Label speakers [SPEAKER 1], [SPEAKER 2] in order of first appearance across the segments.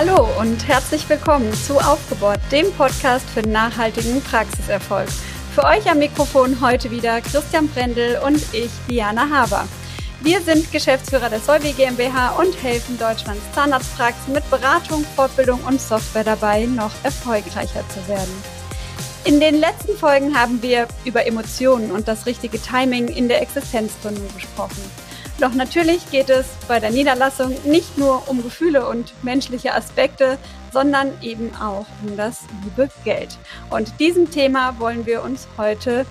[SPEAKER 1] Hallo und herzlich willkommen zu Aufgebaut, dem Podcast für nachhaltigen Praxiserfolg. Für euch am Mikrofon heute wieder Christian Brendel und ich, Diana Haber. Wir sind Geschäftsführer der Solvi GmbH und helfen Deutschlands Zahnarztpraxen mit Beratung, Fortbildung und Software dabei, noch erfolgreicher zu werden. In den letzten Folgen haben wir über Emotionen und das richtige Timing in der Existenzgründung gesprochen. Doch natürlich geht es bei der Niederlassung nicht nur um Gefühle und menschliche Aspekte, sondern eben auch um das liebe Geld. Und diesem Thema wollen wir uns heute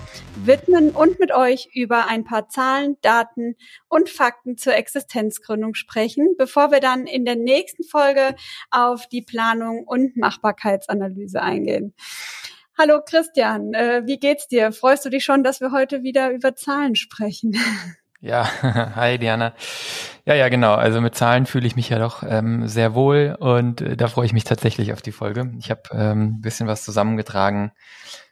[SPEAKER 1] widmen und mit euch über ein paar Zahlen, Daten und Fakten zur Existenzgründung sprechen, bevor wir dann in der nächsten Folge auf die Planung und Machbarkeitsanalyse eingehen. Hallo Christian, äh, wie geht's dir? Freust du dich schon, dass wir heute wieder über Zahlen sprechen?
[SPEAKER 2] Ja, hi Diana. Ja, ja, genau. Also mit Zahlen fühle ich mich ja doch ähm, sehr wohl und äh, da freue ich mich tatsächlich auf die Folge. Ich habe ähm, ein bisschen was zusammengetragen,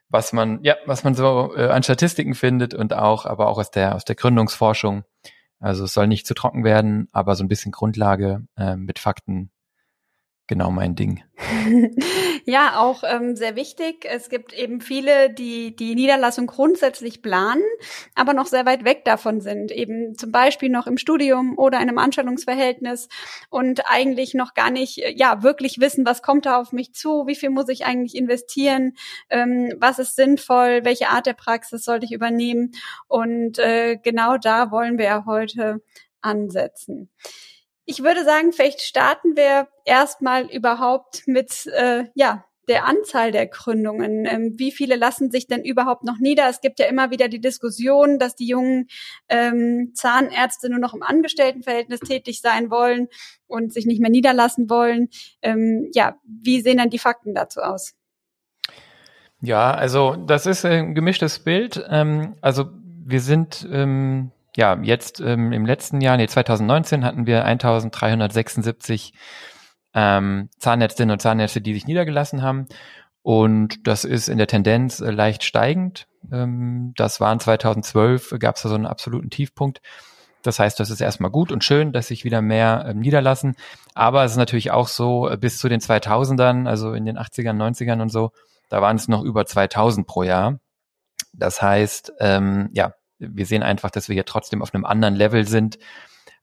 [SPEAKER 2] was man, ja, was man so äh, an Statistiken findet und auch, aber auch aus der aus der Gründungsforschung. Also es soll nicht zu trocken werden, aber so ein bisschen Grundlage äh, mit Fakten genau mein Ding.
[SPEAKER 1] ja, auch ähm, sehr wichtig. Es gibt eben viele, die die Niederlassung grundsätzlich planen, aber noch sehr weit weg davon sind, eben zum Beispiel noch im Studium oder in einem Anstellungsverhältnis und eigentlich noch gar nicht, äh, ja, wirklich wissen, was kommt da auf mich zu, wie viel muss ich eigentlich investieren, ähm, was ist sinnvoll, welche Art der Praxis sollte ich übernehmen und äh, genau da wollen wir ja heute ansetzen. Ich würde sagen, vielleicht starten wir erstmal überhaupt mit äh, ja der Anzahl der Gründungen. Ähm, wie viele lassen sich denn überhaupt noch nieder? Es gibt ja immer wieder die Diskussion, dass die jungen ähm, Zahnärzte nur noch im Angestelltenverhältnis tätig sein wollen und sich nicht mehr niederlassen wollen. Ähm, ja, wie sehen dann die Fakten dazu aus?
[SPEAKER 2] Ja, also das ist ein gemischtes Bild. Ähm, also wir sind ähm, ja, jetzt ähm, im letzten Jahr, nee, 2019 hatten wir 1376 ähm, Zahnärztinnen und Zahnärzte, die sich niedergelassen haben. Und das ist in der Tendenz äh, leicht steigend. Ähm, das waren 2012, gab es da so einen absoluten Tiefpunkt. Das heißt, das ist erstmal gut und schön, dass sich wieder mehr ähm, niederlassen. Aber es ist natürlich auch so, äh, bis zu den 2000ern, also in den 80ern, 90ern und so, da waren es noch über 2000 pro Jahr. Das heißt, ähm, ja, wir sehen einfach, dass wir hier trotzdem auf einem anderen Level sind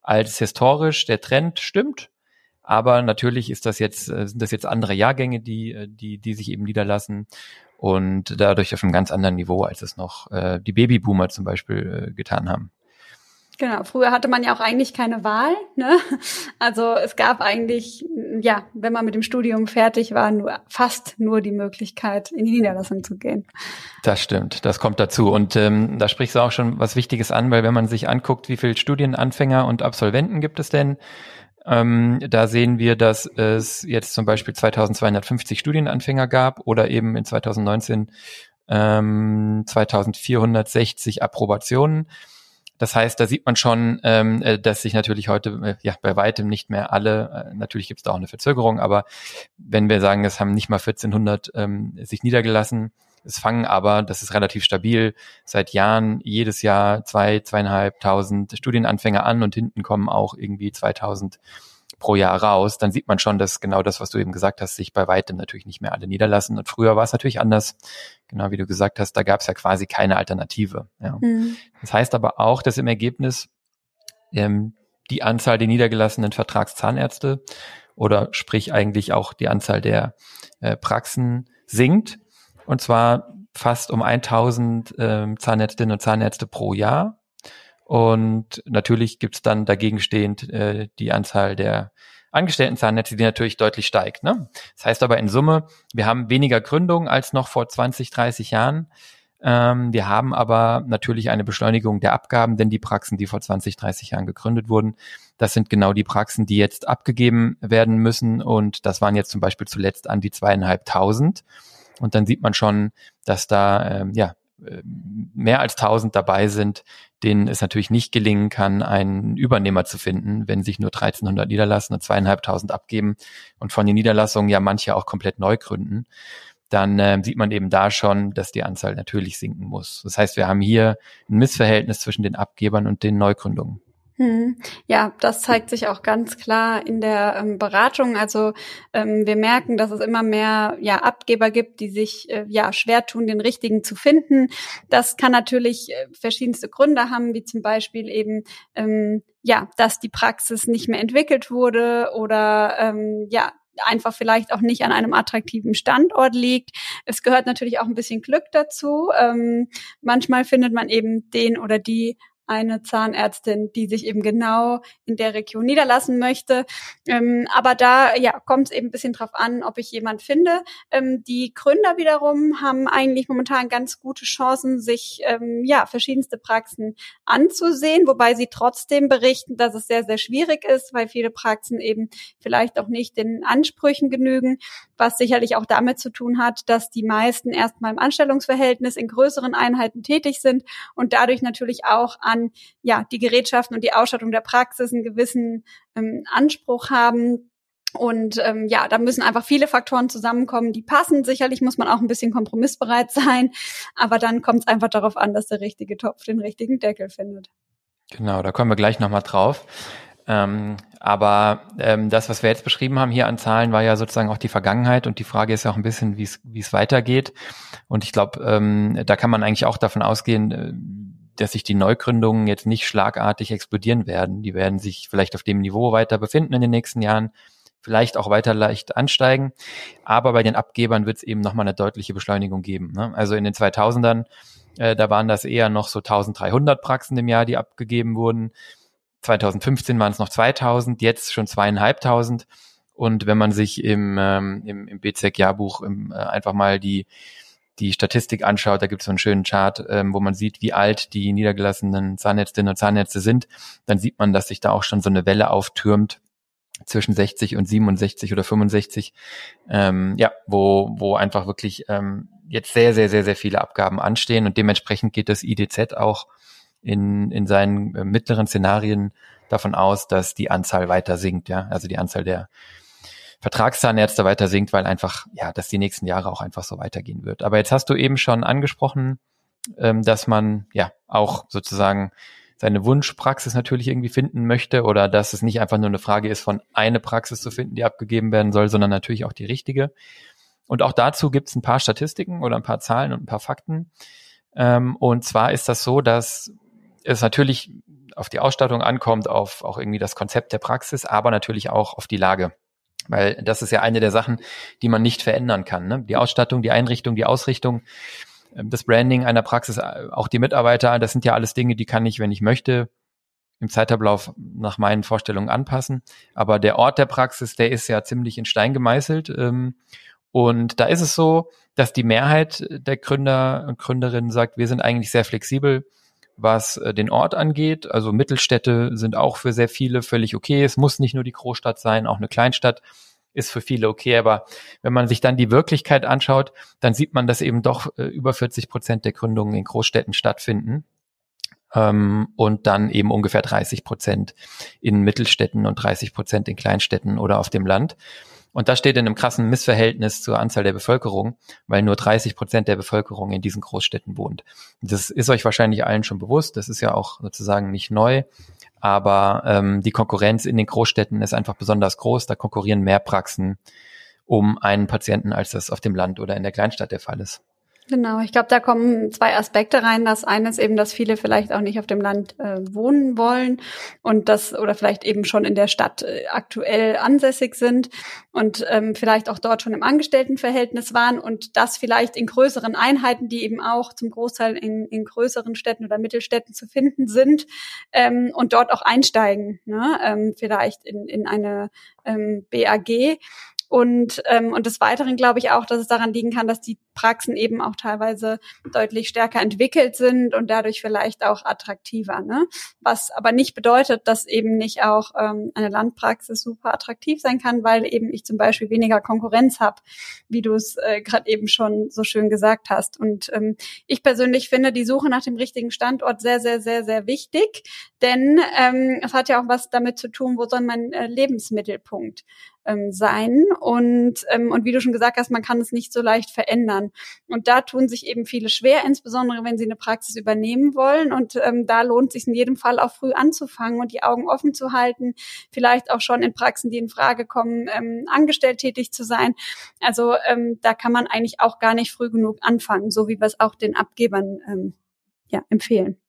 [SPEAKER 2] als historisch. Der Trend stimmt, aber natürlich ist das jetzt, äh, sind das jetzt andere Jahrgänge, die, äh, die, die sich eben niederlassen und dadurch auf einem ganz anderen Niveau, als es noch äh, die Babyboomer zum Beispiel äh, getan haben.
[SPEAKER 1] Genau, früher hatte man ja auch eigentlich keine Wahl. Ne? Also es gab eigentlich, ja, wenn man mit dem Studium fertig war, nur fast nur die Möglichkeit, in die Niederlassung zu gehen.
[SPEAKER 2] Das stimmt, das kommt dazu. Und ähm, da sprichst du auch schon was Wichtiges an, weil wenn man sich anguckt, wie viele Studienanfänger und Absolventen gibt es denn, ähm, da sehen wir, dass es jetzt zum Beispiel 2250 Studienanfänger gab oder eben in 2019 ähm, 2460 Approbationen. Das heißt, da sieht man schon, ähm, äh, dass sich natürlich heute äh, ja bei weitem nicht mehr alle, äh, natürlich gibt es da auch eine Verzögerung, aber wenn wir sagen, es haben nicht mal 1400 ähm, sich niedergelassen, es fangen aber, das ist relativ stabil, seit Jahren jedes Jahr zwei, zweieinhalbtausend Studienanfänger an und hinten kommen auch irgendwie 2000 pro Jahr raus, dann sieht man schon, dass genau das, was du eben gesagt hast, sich bei weitem natürlich nicht mehr alle niederlassen. Und früher war es natürlich anders, genau wie du gesagt hast, da gab es ja quasi keine Alternative. Ja. Mhm. Das heißt aber auch, dass im Ergebnis ähm, die Anzahl der niedergelassenen Vertragszahnärzte oder sprich eigentlich auch die Anzahl der äh, Praxen sinkt. Und zwar fast um 1000 ähm, Zahnärztinnen und Zahnärzte pro Jahr. Und natürlich gibt's dann dagegen stehend äh, die Anzahl der angestellten Zahnnetze, die natürlich deutlich steigt. Ne? Das heißt aber in Summe, wir haben weniger Gründungen als noch vor 20, 30 Jahren. Ähm, wir haben aber natürlich eine Beschleunigung der Abgaben, denn die Praxen, die vor 20, 30 Jahren gegründet wurden, das sind genau die Praxen, die jetzt abgegeben werden müssen. Und das waren jetzt zum Beispiel zuletzt an die zweieinhalbtausend. Und dann sieht man schon, dass da ähm, ja mehr als tausend dabei sind, denen es natürlich nicht gelingen kann, einen Übernehmer zu finden, wenn sich nur 1300 niederlassen und zweieinhalbtausend abgeben und von den Niederlassungen ja manche auch komplett neu gründen, dann äh, sieht man eben da schon, dass die Anzahl natürlich sinken muss. Das heißt, wir haben hier ein Missverhältnis zwischen den Abgebern und den Neugründungen.
[SPEAKER 1] Hm. Ja, das zeigt sich auch ganz klar in der ähm, Beratung. Also ähm, wir merken, dass es immer mehr ja, Abgeber gibt, die sich äh, ja schwer tun, den richtigen zu finden. Das kann natürlich äh, verschiedenste Gründe haben, wie zum Beispiel eben ähm, ja, dass die Praxis nicht mehr entwickelt wurde oder ähm, ja einfach vielleicht auch nicht an einem attraktiven Standort liegt. Es gehört natürlich auch ein bisschen Glück dazu. Ähm, manchmal findet man eben den oder die eine Zahnärztin, die sich eben genau in der Region niederlassen möchte. Ähm, aber da ja, kommt es eben ein bisschen drauf an, ob ich jemand finde. Ähm, die Gründer wiederum haben eigentlich momentan ganz gute Chancen, sich ähm, ja verschiedenste Praxen anzusehen, wobei sie trotzdem berichten, dass es sehr, sehr schwierig ist, weil viele Praxen eben vielleicht auch nicht den Ansprüchen genügen, was sicherlich auch damit zu tun hat, dass die meisten erstmal im Anstellungsverhältnis in größeren Einheiten tätig sind und dadurch natürlich auch an ja die Gerätschaften und die Ausstattung der Praxis einen gewissen ähm, Anspruch haben. Und ähm, ja, da müssen einfach viele Faktoren zusammenkommen, die passen. Sicherlich muss man auch ein bisschen kompromissbereit sein, aber dann kommt es einfach darauf an, dass der richtige Topf den richtigen Deckel findet.
[SPEAKER 2] Genau, da kommen wir gleich nochmal drauf. Ähm, aber ähm, das, was wir jetzt beschrieben haben hier an Zahlen, war ja sozusagen auch die Vergangenheit und die Frage ist ja auch ein bisschen, wie es weitergeht. Und ich glaube, ähm, da kann man eigentlich auch davon ausgehen, äh, dass sich die Neugründungen jetzt nicht schlagartig explodieren werden. Die werden sich vielleicht auf dem Niveau weiter befinden in den nächsten Jahren, vielleicht auch weiter leicht ansteigen. Aber bei den Abgebern wird es eben nochmal eine deutliche Beschleunigung geben. Ne? Also in den 2000ern, äh, da waren das eher noch so 1300 Praxen im Jahr, die abgegeben wurden. 2015 waren es noch 2000, jetzt schon zweieinhalbtausend. Und wenn man sich im, ähm, im, im BZEC-Jahrbuch äh, einfach mal die, die Statistik anschaut, da gibt es so einen schönen Chart, ähm, wo man sieht, wie alt die niedergelassenen Zahnärztinnen und Zahnärzte sind, dann sieht man, dass sich da auch schon so eine Welle auftürmt zwischen 60 und 67 oder 65, ähm, ja, wo, wo einfach wirklich ähm, jetzt sehr, sehr, sehr, sehr viele Abgaben anstehen. Und dementsprechend geht das IDZ auch in, in seinen äh, mittleren Szenarien davon aus, dass die Anzahl weiter sinkt, ja, also die Anzahl der Vertragszahnärzte weiter sinkt, weil einfach, ja, dass die nächsten Jahre auch einfach so weitergehen wird. Aber jetzt hast du eben schon angesprochen, ähm, dass man ja auch sozusagen seine Wunschpraxis natürlich irgendwie finden möchte oder dass es nicht einfach nur eine Frage ist, von eine Praxis zu finden, die abgegeben werden soll, sondern natürlich auch die richtige. Und auch dazu gibt es ein paar Statistiken oder ein paar Zahlen und ein paar Fakten. Ähm, und zwar ist das so, dass es natürlich auf die Ausstattung ankommt, auf auch irgendwie das Konzept der Praxis, aber natürlich auch auf die Lage. Weil das ist ja eine der Sachen, die man nicht verändern kann. Ne? Die Ausstattung, die Einrichtung, die Ausrichtung, ähm, das Branding einer Praxis, äh, auch die Mitarbeiter, das sind ja alles Dinge, die kann ich, wenn ich möchte, im Zeitablauf nach meinen Vorstellungen anpassen. Aber der Ort der Praxis, der ist ja ziemlich in Stein gemeißelt. Ähm, und da ist es so, dass die Mehrheit der Gründer und Gründerinnen sagt, wir sind eigentlich sehr flexibel was äh, den Ort angeht. Also Mittelstädte sind auch für sehr viele völlig okay. Es muss nicht nur die Großstadt sein, auch eine Kleinstadt ist für viele okay. Aber wenn man sich dann die Wirklichkeit anschaut, dann sieht man, dass eben doch äh, über 40 Prozent der Gründungen in Großstädten stattfinden. Ähm, und dann eben ungefähr 30 Prozent in Mittelstädten und 30 Prozent in Kleinstädten oder auf dem Land. Und das steht in einem krassen Missverhältnis zur Anzahl der Bevölkerung, weil nur 30 Prozent der Bevölkerung in diesen Großstädten wohnt. Das ist euch wahrscheinlich allen schon bewusst. Das ist ja auch sozusagen nicht neu. Aber ähm, die Konkurrenz in den Großstädten ist einfach besonders groß. Da konkurrieren mehr Praxen um einen Patienten, als das auf dem Land oder in der Kleinstadt der Fall ist.
[SPEAKER 1] Genau, ich glaube, da kommen zwei Aspekte rein. Das eine ist eben, dass viele vielleicht auch nicht auf dem Land äh, wohnen wollen und das oder vielleicht eben schon in der Stadt äh, aktuell ansässig sind und ähm, vielleicht auch dort schon im Angestelltenverhältnis waren und das vielleicht in größeren Einheiten, die eben auch zum Großteil in, in größeren Städten oder Mittelstädten zu finden sind ähm, und dort auch einsteigen, ne? ähm, vielleicht in, in eine ähm, BAG und, ähm, und des Weiteren glaube ich auch, dass es daran liegen kann, dass die Praxen eben auch teilweise deutlich stärker entwickelt sind und dadurch vielleicht auch attraktiver. Ne? Was aber nicht bedeutet, dass eben nicht auch ähm, eine Landpraxis super attraktiv sein kann, weil eben ich zum Beispiel weniger Konkurrenz habe, wie du es äh, gerade eben schon so schön gesagt hast. Und ähm, ich persönlich finde die Suche nach dem richtigen Standort sehr, sehr, sehr, sehr wichtig, denn ähm, es hat ja auch was damit zu tun, wo soll mein äh, Lebensmittelpunkt ähm, sein. Und, ähm, und wie du schon gesagt hast, man kann es nicht so leicht verändern. Und da tun sich eben viele schwer, insbesondere wenn sie eine Praxis übernehmen wollen. Und ähm, da lohnt sich in jedem Fall auch früh anzufangen und die Augen offen zu halten, vielleicht auch schon in Praxen, die in Frage kommen, ähm, angestellt tätig zu sein. Also ähm, da kann man eigentlich auch gar nicht früh genug anfangen, so wie wir es auch den Abgebern ähm, ja, empfehlen.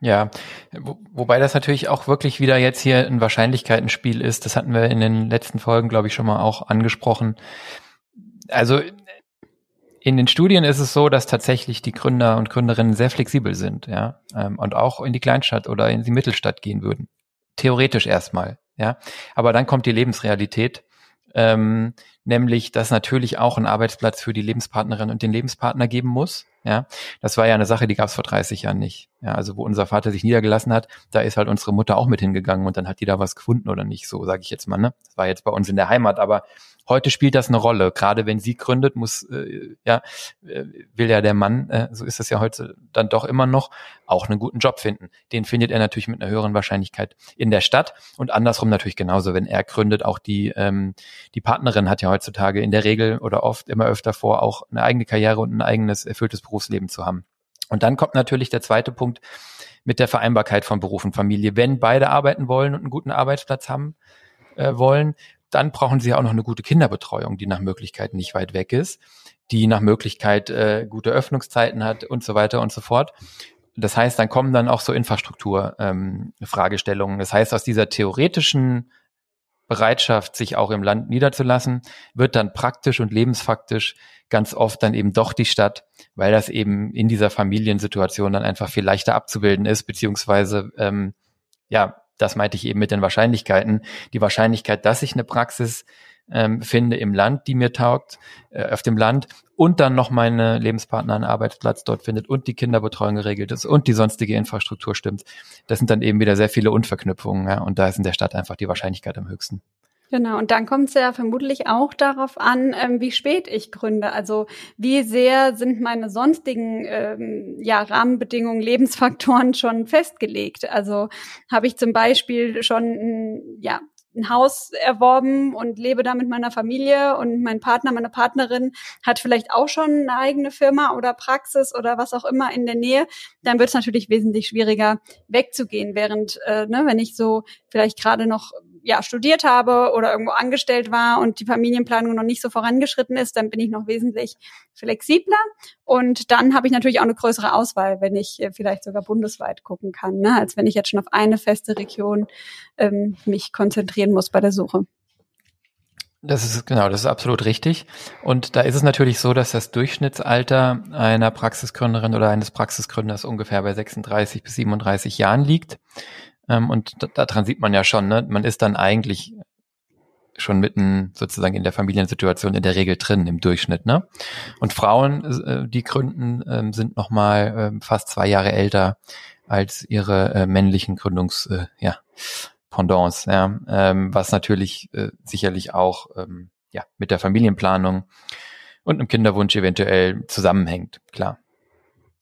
[SPEAKER 2] Ja, wo, wobei das natürlich auch wirklich wieder jetzt hier ein Wahrscheinlichkeitenspiel ist. Das hatten wir in den letzten Folgen, glaube ich, schon mal auch angesprochen. Also in den Studien ist es so, dass tatsächlich die Gründer und Gründerinnen sehr flexibel sind, ja, ähm, und auch in die Kleinstadt oder in die Mittelstadt gehen würden. Theoretisch erstmal, ja. Aber dann kommt die Lebensrealität, ähm, nämlich, dass natürlich auch ein Arbeitsplatz für die Lebenspartnerin und den Lebenspartner geben muss. Ja, das war ja eine Sache, die gab es vor 30 Jahren nicht. Ja, also wo unser Vater sich niedergelassen hat, da ist halt unsere Mutter auch mit hingegangen und dann hat die da was gefunden oder nicht, so sage ich jetzt mal. Ne, das war jetzt bei uns in der Heimat, aber Heute spielt das eine Rolle. Gerade wenn sie gründet, muss äh, ja äh, will ja der Mann, äh, so ist es ja heute dann doch immer noch, auch einen guten Job finden. Den findet er natürlich mit einer höheren Wahrscheinlichkeit in der Stadt und andersrum natürlich genauso. Wenn er gründet, auch die ähm, die Partnerin hat ja heutzutage in der Regel oder oft immer öfter vor, auch eine eigene Karriere und ein eigenes erfülltes Berufsleben zu haben. Und dann kommt natürlich der zweite Punkt mit der Vereinbarkeit von Beruf und Familie. Wenn beide arbeiten wollen und einen guten Arbeitsplatz haben äh, wollen, dann brauchen sie auch noch eine gute Kinderbetreuung, die nach Möglichkeit nicht weit weg ist, die nach Möglichkeit äh, gute Öffnungszeiten hat und so weiter und so fort. Das heißt, dann kommen dann auch so Infrastrukturfragestellungen. Ähm, das heißt, aus dieser theoretischen Bereitschaft, sich auch im Land niederzulassen, wird dann praktisch und lebensfaktisch ganz oft dann eben doch die Stadt, weil das eben in dieser Familiensituation dann einfach viel leichter abzubilden ist, beziehungsweise ähm, ja, das meinte ich eben mit den Wahrscheinlichkeiten. Die Wahrscheinlichkeit, dass ich eine Praxis ähm, finde im Land, die mir taugt, äh, auf dem Land und dann noch meine Lebenspartner einen Arbeitsplatz dort findet und die Kinderbetreuung geregelt ist und die sonstige Infrastruktur stimmt. Das sind dann eben wieder sehr viele Unverknüpfungen ja, und da ist in der Stadt einfach die Wahrscheinlichkeit am höchsten.
[SPEAKER 1] Genau, und dann kommt es ja vermutlich auch darauf an, ähm, wie spät ich gründe. Also wie sehr sind meine sonstigen ähm, ja, Rahmenbedingungen, Lebensfaktoren schon festgelegt. Also habe ich zum Beispiel schon ja, ein Haus erworben und lebe da mit meiner Familie und mein Partner, meine Partnerin hat vielleicht auch schon eine eigene Firma oder Praxis oder was auch immer in der Nähe, dann wird es natürlich wesentlich schwieriger wegzugehen. Während, äh, ne, wenn ich so vielleicht gerade noch ja, studiert habe oder irgendwo angestellt war und die Familienplanung noch nicht so vorangeschritten ist, dann bin ich noch wesentlich flexibler. Und dann habe ich natürlich auch eine größere Auswahl, wenn ich äh, vielleicht sogar bundesweit gucken kann, ne? als wenn ich jetzt schon auf eine feste Region ähm, mich konzentrieren muss bei der Suche.
[SPEAKER 2] Das ist genau, das ist absolut richtig. Und da ist es natürlich so, dass das Durchschnittsalter einer Praxisgründerin oder eines Praxisgründers ungefähr bei 36 bis 37 Jahren liegt. Ähm, und daran sieht man ja schon, ne? man ist dann eigentlich schon mitten sozusagen in der Familiensituation in der Regel drin im Durchschnitt. Ne? Und Frauen, äh, die gründen, äh, sind nochmal äh, fast zwei Jahre älter als ihre äh, männlichen Gründungs, äh, ja, Pendants, ja, ähm, was natürlich äh, sicherlich auch ähm, ja, mit der Familienplanung und einem Kinderwunsch eventuell zusammenhängt, klar.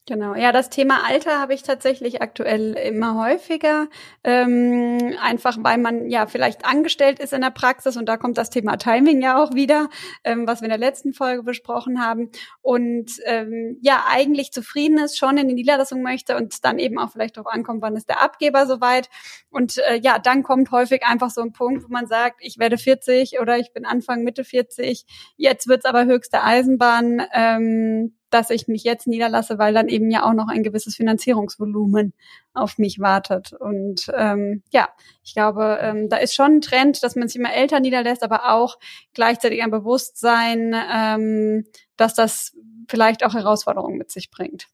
[SPEAKER 1] Genau, ja, das Thema Alter habe ich tatsächlich aktuell immer häufiger, ähm, einfach weil man ja vielleicht angestellt ist in der Praxis und da kommt das Thema Timing ja auch wieder, ähm, was wir in der letzten Folge besprochen haben und ähm, ja eigentlich zufrieden ist, schon in die Niederlassung möchte und dann eben auch vielleicht darauf ankommt, wann ist der Abgeber soweit und äh, ja, dann kommt häufig einfach so ein Punkt, wo man sagt, ich werde 40 oder ich bin Anfang Mitte 40, jetzt wird's aber höchste Eisenbahn. Ähm, dass ich mich jetzt niederlasse, weil dann eben ja auch noch ein gewisses Finanzierungsvolumen auf mich wartet. Und ähm, ja, ich glaube, ähm, da ist schon ein Trend, dass man sich immer älter niederlässt, aber auch gleichzeitig ein Bewusstsein, ähm, dass das vielleicht auch Herausforderungen mit sich bringt.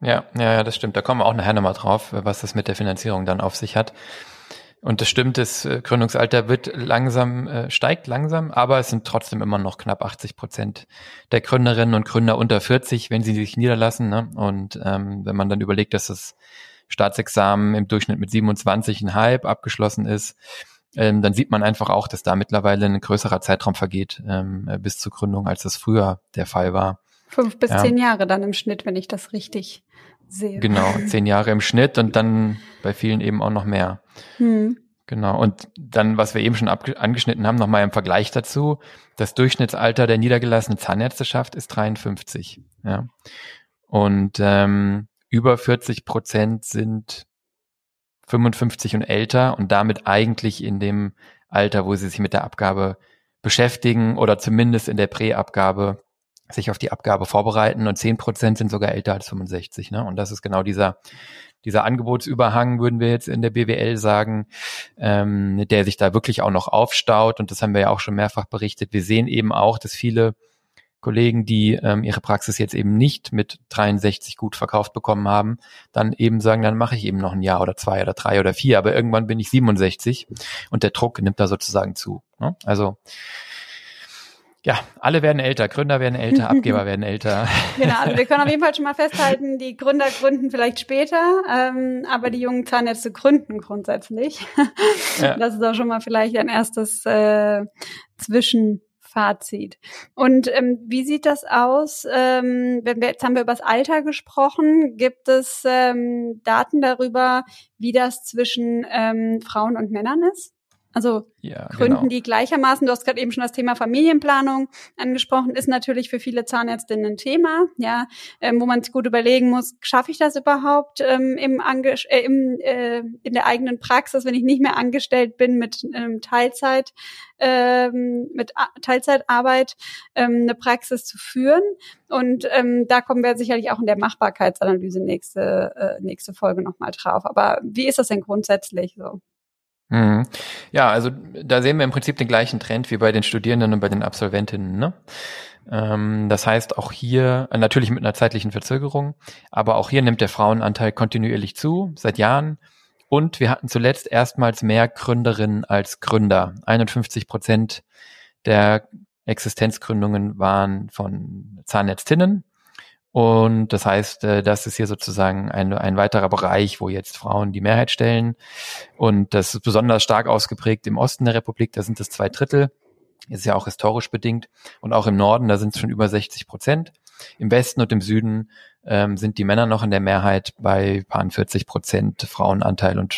[SPEAKER 2] Ja, ja, ja, das stimmt. Da kommen wir auch nachher nochmal drauf, was das mit der Finanzierung dann auf sich hat. Und das stimmt, das äh, Gründungsalter wird langsam, äh, steigt langsam, aber es sind trotzdem immer noch knapp 80 Prozent der Gründerinnen und Gründer unter 40, wenn sie sich niederlassen. Ne? Und ähm, wenn man dann überlegt, dass das Staatsexamen im Durchschnitt mit 27,5 abgeschlossen ist, ähm, dann sieht man einfach auch, dass da mittlerweile ein größerer Zeitraum vergeht ähm, bis zur Gründung, als das früher der Fall war.
[SPEAKER 1] Fünf bis ja. zehn Jahre dann im Schnitt, wenn ich das richtig sehe.
[SPEAKER 2] Genau, zehn Jahre im Schnitt und dann bei vielen eben auch noch mehr. Hm. Genau. Und dann, was wir eben schon angeschnitten haben, nochmal im Vergleich dazu. Das Durchschnittsalter der niedergelassenen Zahnärzteschaft ist 53. Ja. Und ähm, über 40 Prozent sind 55 und älter und damit eigentlich in dem Alter, wo sie sich mit der Abgabe beschäftigen oder zumindest in der Präabgabe sich auf die Abgabe vorbereiten und 10 Prozent sind sogar älter als 65. Ne? Und das ist genau dieser dieser Angebotsüberhang, würden wir jetzt in der BWL sagen, ähm, der sich da wirklich auch noch aufstaut. Und das haben wir ja auch schon mehrfach berichtet. Wir sehen eben auch, dass viele Kollegen, die ähm, ihre Praxis jetzt eben nicht mit 63 gut verkauft bekommen haben, dann eben sagen, dann mache ich eben noch ein Jahr oder zwei oder drei oder vier, aber irgendwann bin ich 67 und der Druck nimmt da sozusagen zu. Ne? Also ja, alle werden älter, Gründer werden älter, Abgeber werden älter.
[SPEAKER 1] Genau, also wir können auf jeden Fall schon mal festhalten, die Gründer gründen vielleicht später, ähm, aber die jungen Zahnärzte gründen grundsätzlich. Ja. Das ist auch schon mal vielleicht ein erstes äh, Zwischenfazit. Und ähm, wie sieht das aus? Ähm, wenn wir, jetzt haben wir über das Alter gesprochen. Gibt es ähm, Daten darüber, wie das zwischen ähm, Frauen und Männern ist? Also ja, gründen genau. die gleichermaßen. Du hast gerade eben schon das Thema Familienplanung angesprochen, ist natürlich für viele Zahnärztinnen ein Thema, ja, ähm, wo man sich gut überlegen muss, schaffe ich das überhaupt ähm, im, Ange äh, im äh, in der eigenen Praxis, wenn ich nicht mehr angestellt bin mit ähm, Teilzeit, ähm, mit A Teilzeitarbeit ähm, eine Praxis zu führen. Und ähm, da kommen wir sicherlich auch in der Machbarkeitsanalyse nächste äh, nächste Folge nochmal drauf. Aber wie ist das denn grundsätzlich so?
[SPEAKER 2] Mhm. Ja, also da sehen wir im Prinzip den gleichen Trend wie bei den Studierenden und bei den Absolventinnen. Ne? Ähm, das heißt, auch hier, äh, natürlich mit einer zeitlichen Verzögerung, aber auch hier nimmt der Frauenanteil kontinuierlich zu, seit Jahren. Und wir hatten zuletzt erstmals mehr Gründerinnen als Gründer. 51 Prozent der Existenzgründungen waren von Zahnärztinnen und das heißt, äh, das ist hier sozusagen ein, ein weiterer Bereich, wo jetzt Frauen die Mehrheit stellen. Und das ist besonders stark ausgeprägt im Osten der Republik, da sind es zwei Drittel. Ist ja auch historisch bedingt. Und auch im Norden, da sind es schon über 60 Prozent. Im Westen und im Süden ähm, sind die Männer noch in der Mehrheit bei paar 40 Prozent Frauenanteil und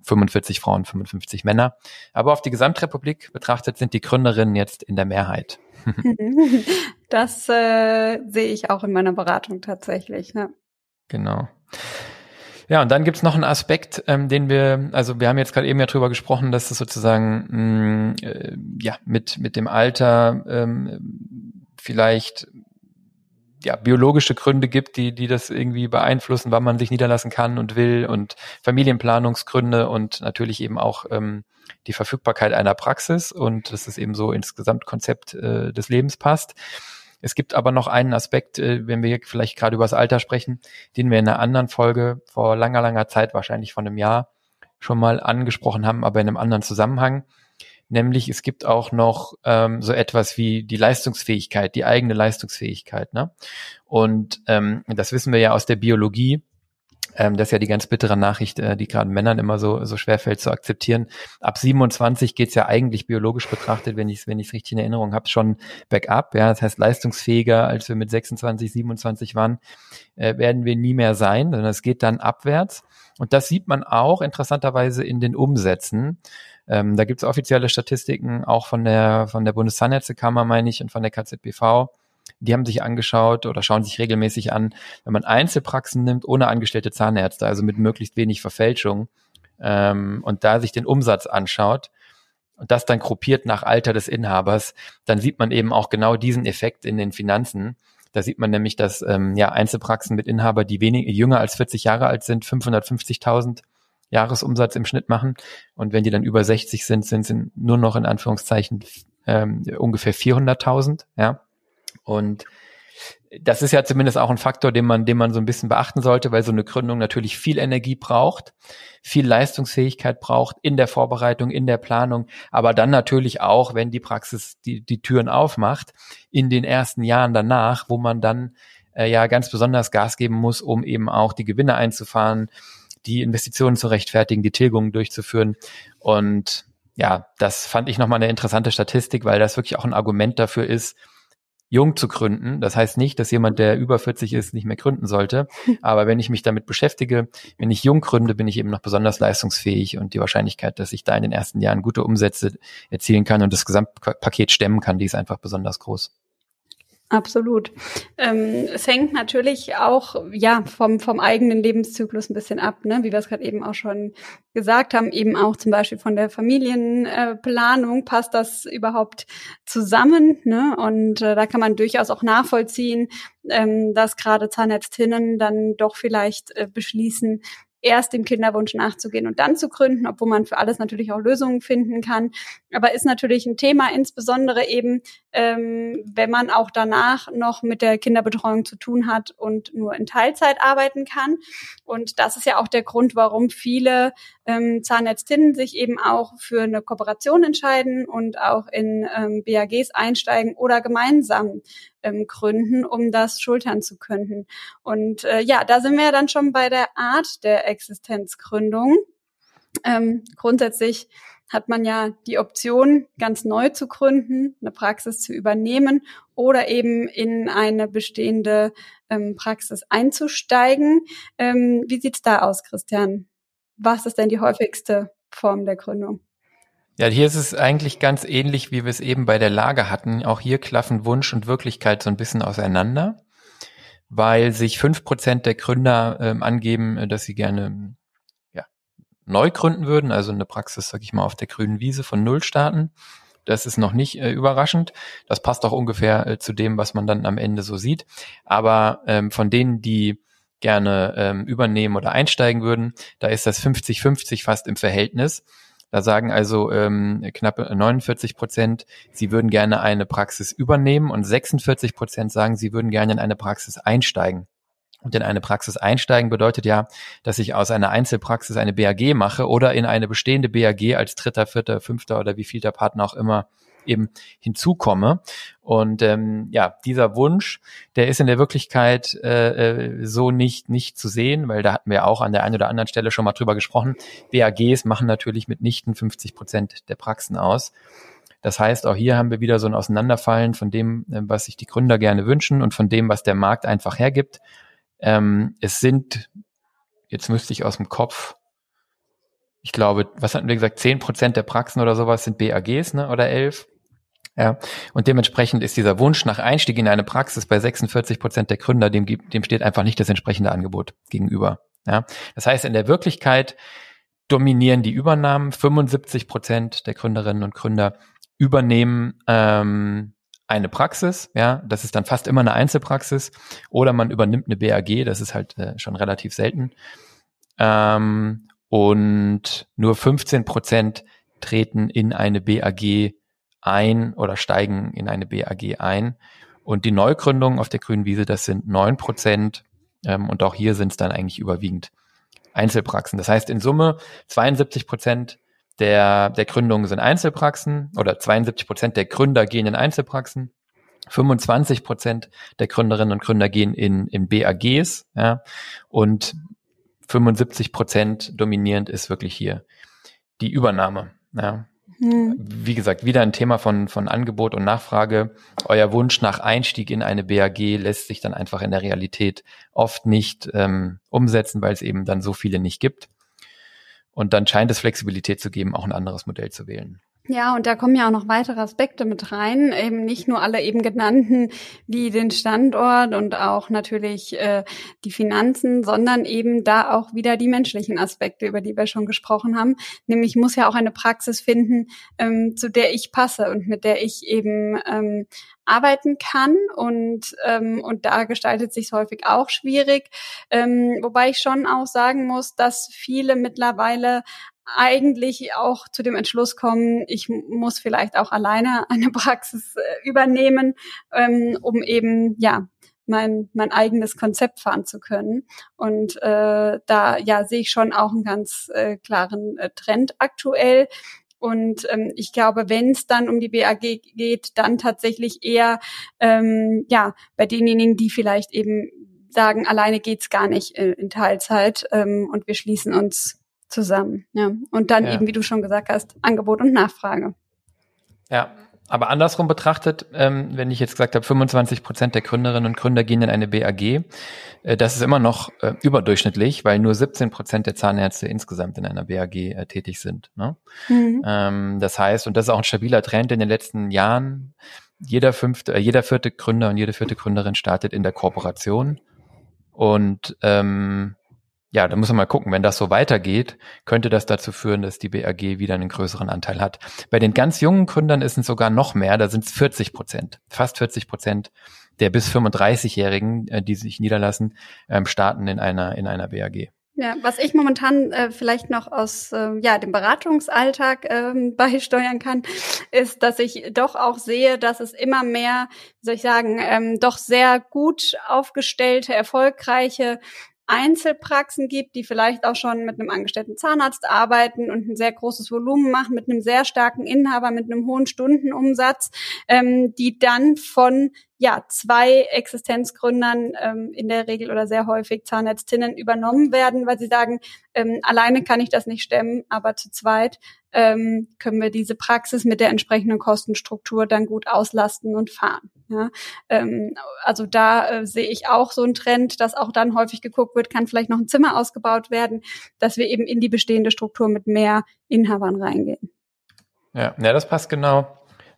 [SPEAKER 2] 45 Frauen, 55 Männer. Aber auf die Gesamtrepublik betrachtet sind die Gründerinnen jetzt in der Mehrheit.
[SPEAKER 1] das äh, sehe ich auch in meiner Beratung tatsächlich. Ne?
[SPEAKER 2] Genau. Ja, und dann gibt's noch einen Aspekt, ähm, den wir, also wir haben jetzt gerade eben ja drüber gesprochen, dass es sozusagen mh, mm, äh, ja mit mit dem Alter ähm, vielleicht ja, biologische Gründe gibt, die, die das irgendwie beeinflussen, wann man sich niederlassen kann und will und Familienplanungsgründe und natürlich eben auch ähm, die Verfügbarkeit einer Praxis und dass es eben so ins Gesamtkonzept äh, des Lebens passt. Es gibt aber noch einen Aspekt, äh, wenn wir vielleicht gerade über das Alter sprechen, den wir in einer anderen Folge vor langer, langer Zeit, wahrscheinlich von einem Jahr, schon mal angesprochen haben, aber in einem anderen Zusammenhang nämlich es gibt auch noch ähm, so etwas wie die Leistungsfähigkeit, die eigene Leistungsfähigkeit. Ne? Und ähm, das wissen wir ja aus der Biologie. Ähm, das ist ja die ganz bittere Nachricht, äh, die gerade Männern immer so, so schwer fällt zu akzeptieren. Ab 27 geht's ja eigentlich biologisch betrachtet, wenn ich es wenn ich's richtig in Erinnerung habe, schon bergab. Ja, das heißt, leistungsfähiger, als wir mit 26, 27 waren, äh, werden wir nie mehr sein, sondern es geht dann abwärts. Und das sieht man auch interessanterweise in den Umsätzen. Ähm, da gibt es offizielle Statistiken, auch von der, von der Bundeszahnärztekammer, meine ich, und von der KZBV. Die haben sich angeschaut oder schauen sich regelmäßig an, wenn man Einzelpraxen nimmt, ohne angestellte Zahnärzte, also mit möglichst wenig Verfälschung, ähm, und da sich den Umsatz anschaut, und das dann gruppiert nach Alter des Inhabers, dann sieht man eben auch genau diesen Effekt in den Finanzen. Da sieht man nämlich, dass ähm, ja Einzelpraxen mit Inhaber, die wenig jünger als 40 Jahre alt sind, 550.000 Jahresumsatz im Schnitt machen. Und wenn die dann über 60 sind, sind sie nur noch in Anführungszeichen ähm, ungefähr 400.000. Ja. Und das ist ja zumindest auch ein Faktor, den man, den man so ein bisschen beachten sollte, weil so eine Gründung natürlich viel Energie braucht, viel Leistungsfähigkeit braucht in der Vorbereitung, in der Planung, aber dann natürlich auch, wenn die Praxis die, die Türen aufmacht, in den ersten Jahren danach, wo man dann äh, ja ganz besonders Gas geben muss, um eben auch die Gewinne einzufahren, die Investitionen zu rechtfertigen, die Tilgungen durchzuführen. Und ja, das fand ich nochmal eine interessante Statistik, weil das wirklich auch ein Argument dafür ist, jung zu gründen. Das heißt nicht, dass jemand, der über 40 ist, nicht mehr gründen sollte. Aber wenn ich mich damit beschäftige, wenn ich jung gründe, bin ich eben noch besonders leistungsfähig und die Wahrscheinlichkeit, dass ich da in den ersten Jahren gute Umsätze erzielen kann und das Gesamtpaket stemmen kann, die ist einfach besonders groß.
[SPEAKER 1] Absolut. Ähm, es hängt natürlich auch ja vom vom eigenen Lebenszyklus ein bisschen ab, ne? wie wir es gerade eben auch schon gesagt haben, eben auch zum Beispiel von der Familienplanung passt das überhaupt zusammen, ne? Und äh, da kann man durchaus auch nachvollziehen, ähm, dass gerade Zahnärztinnen dann doch vielleicht äh, beschließen, erst dem Kinderwunsch nachzugehen und dann zu gründen, obwohl man für alles natürlich auch Lösungen finden kann. Aber ist natürlich ein Thema, insbesondere eben, ähm, wenn man auch danach noch mit der Kinderbetreuung zu tun hat und nur in Teilzeit arbeiten kann. Und das ist ja auch der Grund, warum viele ähm, Zahnärztinnen sich eben auch für eine Kooperation entscheiden und auch in ähm, BAGs einsteigen oder gemeinsam ähm, gründen, um das schultern zu können. Und äh, ja, da sind wir dann schon bei der Art der Existenzgründung. Ähm, grundsätzlich hat man ja die Option, ganz neu zu gründen, eine Praxis zu übernehmen oder eben in eine bestehende ähm, Praxis einzusteigen. Ähm, wie sieht's da aus, Christian? Was ist denn die häufigste Form der Gründung?
[SPEAKER 2] Ja, hier ist es eigentlich ganz ähnlich, wie wir es eben bei der Lage hatten. Auch hier klaffen Wunsch und Wirklichkeit so ein bisschen auseinander, weil sich fünf Prozent der Gründer ähm, angeben, äh, dass sie gerne ja, neu gründen würden, also eine Praxis, sag ich mal, auf der grünen Wiese von Null starten. Das ist noch nicht äh, überraschend. Das passt auch ungefähr äh, zu dem, was man dann am Ende so sieht. Aber ähm, von denen, die gerne ähm, übernehmen oder einsteigen würden, da ist das 50-50 fast im Verhältnis. Da sagen also ähm, knapp 49 Prozent, sie würden gerne eine Praxis übernehmen und 46 Prozent sagen, sie würden gerne in eine Praxis einsteigen. Und in eine Praxis einsteigen bedeutet ja, dass ich aus einer Einzelpraxis eine BAG mache oder in eine bestehende BAG als dritter, vierter, fünfter oder wie viel der Partner auch immer eben hinzukomme. Und ähm, ja, dieser Wunsch, der ist in der Wirklichkeit äh, äh, so nicht nicht zu sehen, weil da hatten wir auch an der einen oder anderen Stelle schon mal drüber gesprochen. BAGs machen natürlich mitnichten 50 Prozent der Praxen aus. Das heißt, auch hier haben wir wieder so ein Auseinanderfallen von dem, äh, was sich die Gründer gerne wünschen und von dem, was der Markt einfach hergibt. Ähm, es sind, jetzt müsste ich aus dem Kopf, ich glaube, was hatten wir gesagt, zehn Prozent der Praxen oder sowas sind BAGs, ne, oder elf. Ja, und dementsprechend ist dieser Wunsch nach Einstieg in eine Praxis bei 46 Prozent der Gründer, dem, dem steht einfach nicht das entsprechende Angebot gegenüber. Ja, das heißt, in der Wirklichkeit dominieren die Übernahmen. 75 Prozent der Gründerinnen und Gründer übernehmen ähm, eine Praxis. Ja, das ist dann fast immer eine Einzelpraxis. Oder man übernimmt eine BAG. Das ist halt äh, schon relativ selten. Ähm, und nur 15 Prozent treten in eine BAG ein oder steigen in eine BAG ein. Und die Neugründungen auf der grünen Wiese, das sind neun Prozent. Ähm, und auch hier sind es dann eigentlich überwiegend Einzelpraxen. Das heißt in Summe 72 Prozent der, der Gründungen sind Einzelpraxen oder 72 Prozent der Gründer gehen in Einzelpraxen. 25 Prozent der Gründerinnen und Gründer gehen in, in BAGs, ja, und 75 Prozent dominierend ist wirklich hier die Übernahme, ja. Hm. Wie gesagt, wieder ein Thema von, von Angebot und Nachfrage. Euer Wunsch nach Einstieg in eine BAG lässt sich dann einfach in der Realität oft nicht ähm, umsetzen, weil es eben dann so viele nicht gibt. Und dann scheint es Flexibilität zu geben, auch ein anderes Modell zu wählen.
[SPEAKER 1] Ja, und da kommen ja auch noch weitere Aspekte mit rein, eben nicht nur alle eben genannten, wie den Standort und auch natürlich äh, die Finanzen, sondern eben da auch wieder die menschlichen Aspekte, über die wir schon gesprochen haben. Nämlich muss ja auch eine Praxis finden, ähm, zu der ich passe und mit der ich eben ähm, arbeiten kann und ähm, und da gestaltet sich häufig auch schwierig, ähm, wobei ich schon auch sagen muss, dass viele mittlerweile eigentlich auch zu dem Entschluss kommen, ich muss vielleicht auch alleine eine Praxis äh, übernehmen, ähm, um eben ja mein mein eigenes Konzept fahren zu können. Und äh, da ja sehe ich schon auch einen ganz äh, klaren äh, Trend aktuell. Und ähm, ich glaube, wenn es dann um die BAG geht, dann tatsächlich eher ähm, ja bei denjenigen, die vielleicht eben sagen, alleine geht's gar nicht in, in Teilzeit ähm, und wir schließen uns zusammen. Ja. Und dann ja. eben, wie du schon gesagt hast, Angebot und Nachfrage.
[SPEAKER 2] Ja, Aber andersrum betrachtet, ähm, wenn ich jetzt gesagt habe, 25 Prozent der Gründerinnen und Gründer gehen in eine BAG, äh, das ist immer noch äh, überdurchschnittlich, weil nur 17 Prozent der Zahnärzte insgesamt in einer BAG äh, tätig sind. Ne? Mhm. Ähm, das heißt, und das ist auch ein stabiler Trend in den letzten Jahren, jeder fünfte, äh, jeder vierte Gründer und jede vierte Gründerin startet in der Kooperation. Und ähm, ja, da muss man mal gucken, wenn das so weitergeht, könnte das dazu führen, dass die BAG wieder einen größeren Anteil hat. Bei den ganz jungen Gründern ist es sogar noch mehr, da sind es 40 Prozent, fast 40 Prozent der bis 35-Jährigen, äh, die sich niederlassen, ähm, starten in einer, in einer BAG.
[SPEAKER 1] Ja, was ich momentan äh, vielleicht noch aus äh, ja, dem Beratungsalltag ähm, beisteuern kann, ist, dass ich doch auch sehe, dass es immer mehr, wie soll ich sagen, ähm, doch sehr gut aufgestellte, erfolgreiche Einzelpraxen gibt, die vielleicht auch schon mit einem angestellten Zahnarzt arbeiten und ein sehr großes Volumen machen, mit einem sehr starken Inhaber, mit einem hohen Stundenumsatz, ähm, die dann von ja, zwei Existenzgründern ähm, in der Regel oder sehr häufig Zahnärztinnen übernommen werden, weil sie sagen, ähm, alleine kann ich das nicht stemmen, aber zu zweit ähm, können wir diese Praxis mit der entsprechenden Kostenstruktur dann gut auslasten und fahren. Ja? Ähm, also da äh, sehe ich auch so einen Trend, dass auch dann häufig geguckt wird, kann vielleicht noch ein Zimmer ausgebaut werden, dass wir eben in die bestehende Struktur mit mehr Inhabern reingehen.
[SPEAKER 2] Ja, ja das passt genau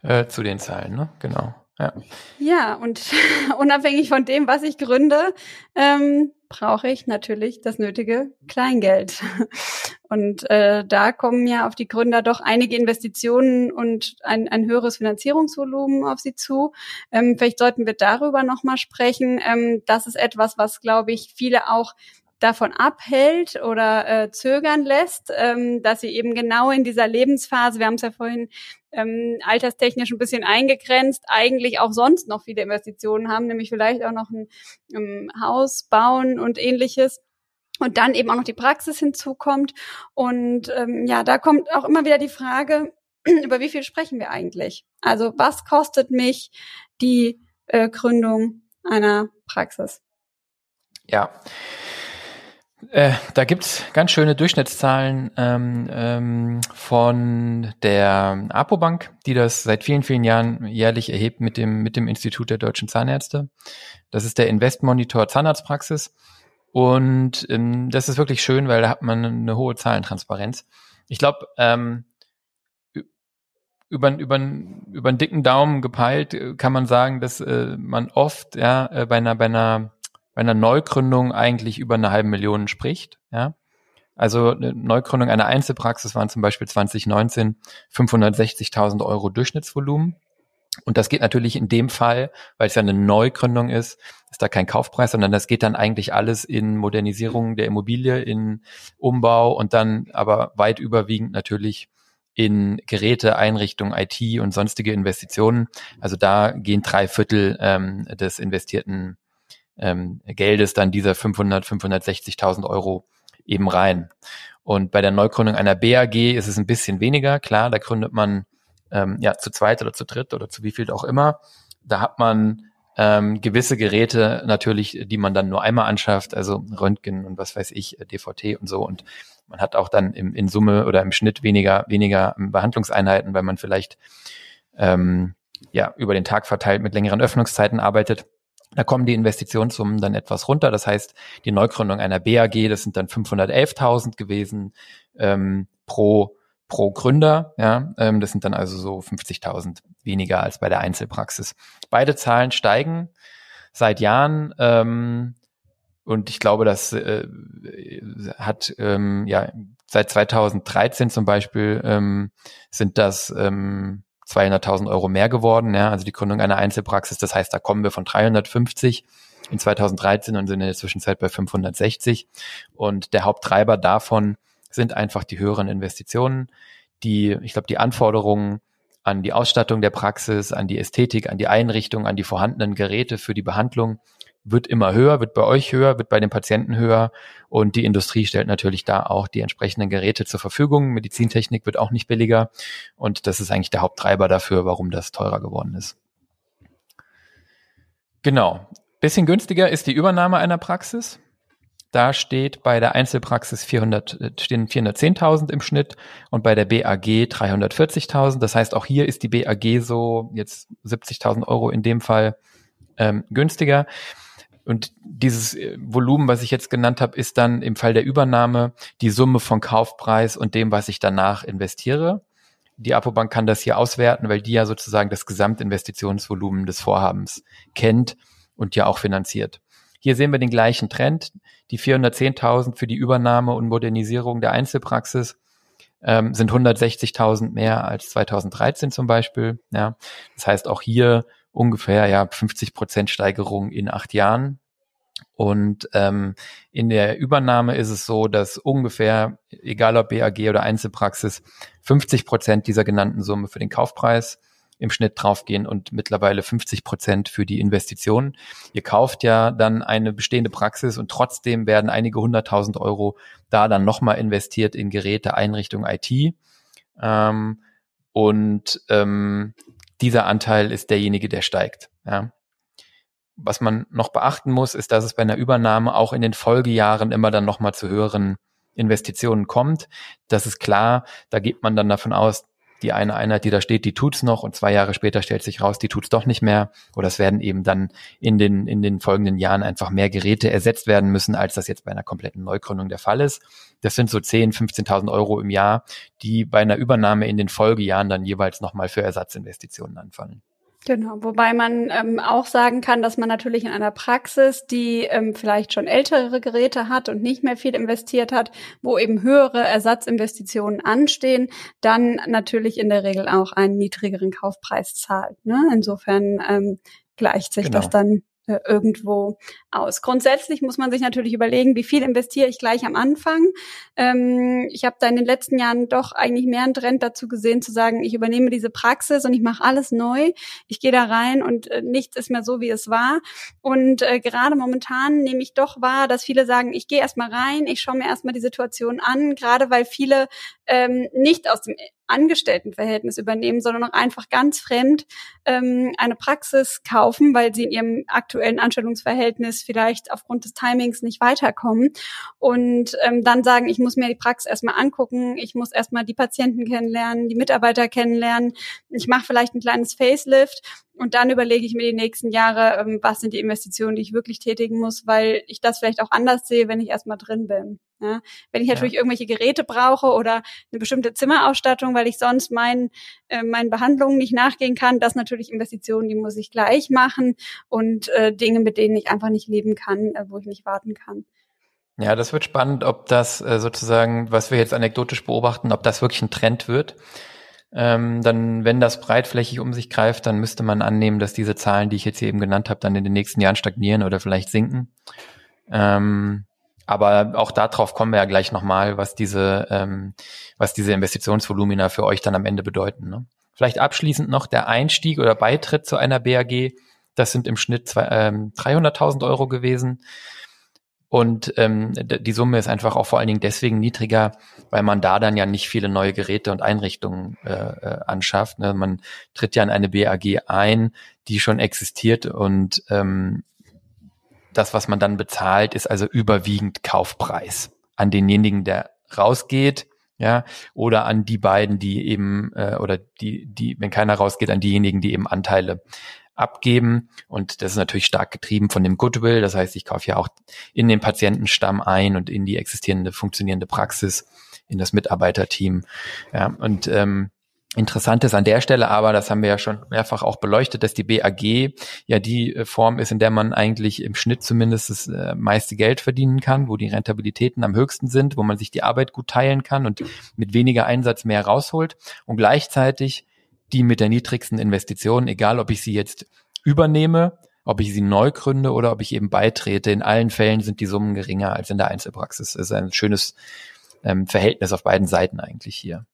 [SPEAKER 2] äh, zu den Zahlen, ne? Genau. Ja.
[SPEAKER 1] ja, und unabhängig von dem, was ich gründe, ähm, brauche ich natürlich das nötige Kleingeld. Und äh, da kommen ja auf die Gründer doch einige Investitionen und ein, ein höheres Finanzierungsvolumen auf sie zu. Ähm, vielleicht sollten wir darüber nochmal sprechen. Ähm, das ist etwas, was, glaube ich, viele auch davon abhält oder äh, zögern lässt, ähm, dass sie eben genau in dieser Lebensphase, wir haben es ja vorhin ähm, alterstechnisch ein bisschen eingegrenzt, eigentlich auch sonst noch viele Investitionen haben, nämlich vielleicht auch noch ein ähm, Haus bauen und ähnliches und dann eben auch noch die Praxis hinzukommt. Und ähm, ja, da kommt auch immer wieder die Frage, über wie viel sprechen wir eigentlich? Also was kostet mich die äh, Gründung einer Praxis?
[SPEAKER 2] Ja, äh, da gibt's ganz schöne Durchschnittszahlen ähm, ähm, von der Apobank, die das seit vielen, vielen Jahren jährlich erhebt mit dem, mit dem Institut der deutschen Zahnärzte. Das ist der Investmonitor Zahnarztpraxis. Und ähm, das ist wirklich schön, weil da hat man eine hohe Zahlentransparenz. Ich glaube, ähm, über, über, über einen dicken Daumen gepeilt äh, kann man sagen, dass äh, man oft ja, äh, bei einer, bei einer bei einer Neugründung eigentlich über eine halbe Million spricht. Ja? Also eine Neugründung einer Einzelpraxis waren zum Beispiel 2019 560.000 Euro Durchschnittsvolumen. Und das geht natürlich in dem Fall, weil es ja eine Neugründung ist, ist da kein Kaufpreis, sondern das geht dann eigentlich alles in Modernisierung der Immobilie, in Umbau und dann aber weit überwiegend natürlich in Geräte, Einrichtungen, IT und sonstige Investitionen. Also da gehen drei Viertel ähm, des investierten ähm, Geldes dann dieser 500, 560.000 Euro eben rein. Und bei der Neugründung einer BAG ist es ein bisschen weniger. Klar, da gründet man ähm, ja zu zweit oder zu dritt oder zu wie viel auch immer. Da hat man ähm, gewisse Geräte natürlich, die man dann nur einmal anschafft, also Röntgen und was weiß ich, DVT und so. Und man hat auch dann im, in Summe oder im Schnitt weniger, weniger Behandlungseinheiten, weil man vielleicht ähm, ja über den Tag verteilt mit längeren Öffnungszeiten arbeitet. Da kommen die Investitionssummen dann etwas runter. Das heißt, die Neugründung einer BAG, das sind dann 511.000 gewesen ähm, pro pro Gründer. Ja, ähm, das sind dann also so 50.000 weniger als bei der Einzelpraxis. Beide Zahlen steigen seit Jahren. Ähm, und ich glaube, das äh, hat ähm, ja seit 2013 zum Beispiel ähm, sind das ähm, 200.000 Euro mehr geworden, ja, also die Gründung einer Einzelpraxis. Das heißt, da kommen wir von 350 in 2013 und sind in der Zwischenzeit bei 560. Und der Haupttreiber davon sind einfach die höheren Investitionen, die, ich glaube, die Anforderungen an die Ausstattung der Praxis, an die Ästhetik, an die Einrichtung, an die vorhandenen Geräte für die Behandlung wird immer höher, wird bei euch höher, wird bei den Patienten höher und die Industrie stellt natürlich da auch die entsprechenden Geräte zur Verfügung. Medizintechnik wird auch nicht billiger und das ist eigentlich der Haupttreiber dafür, warum das teurer geworden ist. Genau. Bisschen günstiger ist die Übernahme einer Praxis. Da steht bei der Einzelpraxis 400, äh, stehen 410.000 im Schnitt und bei der BAG 340.000. Das heißt, auch hier ist die BAG so jetzt 70.000 Euro in dem Fall ähm, günstiger. Und dieses äh, Volumen, was ich jetzt genannt habe, ist dann im Fall der Übernahme die Summe von Kaufpreis und dem, was ich danach investiere. Die Apobank kann das hier auswerten, weil die ja sozusagen das Gesamtinvestitionsvolumen des Vorhabens kennt und ja auch finanziert. Hier sehen wir den gleichen Trend. Die 410.000 für die Übernahme und Modernisierung der Einzelpraxis ähm, sind 160.000 mehr als 2013 zum Beispiel. Ja, das heißt auch hier ungefähr ja 50 Prozent Steigerung in acht Jahren. Und ähm, in der Übernahme ist es so, dass ungefähr, egal ob BAG oder Einzelpraxis, 50 Prozent dieser genannten Summe für den Kaufpreis im Schnitt draufgehen und mittlerweile 50 Prozent für die Investitionen. Ihr kauft ja dann eine bestehende Praxis und trotzdem werden einige hunderttausend Euro da dann nochmal investiert in Geräte, Einrichtungen, IT. Ähm, und ähm, dieser Anteil ist derjenige, der steigt. Ja. Was man noch beachten muss, ist, dass es bei einer Übernahme auch in den Folgejahren immer dann nochmal zu höheren Investitionen kommt. Das ist klar, da geht man dann davon aus, die eine Einheit, die da steht, die tut's noch und zwei Jahre später stellt sich raus, die tut's doch nicht mehr. Oder es werden eben dann in den, in den folgenden Jahren einfach mehr Geräte ersetzt werden müssen, als das jetzt bei einer kompletten Neugründung der Fall ist. Das sind so 10, 15.000 Euro im Jahr, die bei einer Übernahme in den Folgejahren dann jeweils nochmal für Ersatzinvestitionen anfallen.
[SPEAKER 1] Genau, wobei man ähm, auch sagen kann, dass man natürlich in einer Praxis, die ähm, vielleicht schon ältere Geräte hat und nicht mehr viel investiert hat, wo eben höhere Ersatzinvestitionen anstehen, dann natürlich in der Regel auch einen niedrigeren Kaufpreis zahlt. Ne? Insofern ähm, gleicht sich genau. das dann irgendwo aus. Grundsätzlich muss man sich natürlich überlegen, wie viel investiere ich gleich am Anfang. Ähm, ich habe da in den letzten Jahren doch eigentlich mehr einen Trend dazu gesehen, zu sagen, ich übernehme diese Praxis und ich mache alles neu. Ich gehe da rein und äh, nichts ist mehr so, wie es war. Und äh, gerade momentan nehme ich doch wahr, dass viele sagen, ich gehe erstmal rein, ich schaue mir erstmal die Situation an, gerade weil viele ähm, nicht aus dem Angestelltenverhältnis übernehmen, sondern auch einfach ganz fremd ähm, eine Praxis kaufen, weil sie in ihrem aktuellen Anstellungsverhältnis vielleicht aufgrund des Timings nicht weiterkommen. Und ähm, dann sagen, ich muss mir die Praxis erstmal angucken, ich muss erstmal die Patienten kennenlernen, die Mitarbeiter kennenlernen, ich mache vielleicht ein kleines Facelift und dann überlege ich mir die nächsten Jahre, ähm, was sind die Investitionen, die ich wirklich tätigen muss, weil ich das vielleicht auch anders sehe, wenn ich erstmal drin bin. Ja, wenn ich natürlich ja. irgendwelche Geräte brauche oder eine bestimmte Zimmerausstattung, weil ich sonst meinen äh, meinen Behandlungen nicht nachgehen kann, das natürlich Investitionen, die muss ich gleich machen und äh, Dinge, mit denen ich einfach nicht leben kann, äh, wo ich nicht warten kann.
[SPEAKER 2] Ja, das wird spannend, ob das äh, sozusagen, was wir jetzt anekdotisch beobachten, ob das wirklich ein Trend wird. Ähm, dann, wenn das breitflächig um sich greift, dann müsste man annehmen, dass diese Zahlen, die ich jetzt hier eben genannt habe, dann in den nächsten Jahren stagnieren oder vielleicht sinken. Ähm, aber auch darauf kommen wir ja gleich nochmal, was diese, ähm, was diese Investitionsvolumina für euch dann am Ende bedeuten. Ne? Vielleicht abschließend noch der Einstieg oder Beitritt zu einer BAG. Das sind im Schnitt ähm, 300.000 Euro gewesen. Und ähm, die Summe ist einfach auch vor allen Dingen deswegen niedriger, weil man da dann ja nicht viele neue Geräte und Einrichtungen äh, äh anschafft. Ne? Man tritt ja in eine BAG ein, die schon existiert und ähm, das, was man dann bezahlt, ist also überwiegend Kaufpreis an denjenigen, der rausgeht, ja, oder an die beiden, die eben, äh, oder die, die, wenn keiner rausgeht, an diejenigen, die eben Anteile abgeben. Und das ist natürlich stark getrieben von dem Goodwill. Das heißt, ich kaufe ja auch in den Patientenstamm ein und in die existierende, funktionierende Praxis, in das Mitarbeiterteam. Ja, und ähm, Interessant ist an der Stelle aber, das haben wir ja schon mehrfach auch beleuchtet, dass die BAG ja die äh, Form ist, in der man eigentlich im Schnitt zumindest das äh, meiste Geld verdienen kann, wo die Rentabilitäten am höchsten sind, wo man sich die Arbeit gut teilen kann und mit weniger Einsatz mehr rausholt und gleichzeitig die mit der niedrigsten Investition, egal ob ich sie jetzt übernehme, ob ich sie neu gründe oder ob ich eben beitrete. In allen Fällen sind die Summen geringer als in der Einzelpraxis. Das ist ein schönes ähm, Verhältnis auf beiden Seiten eigentlich hier.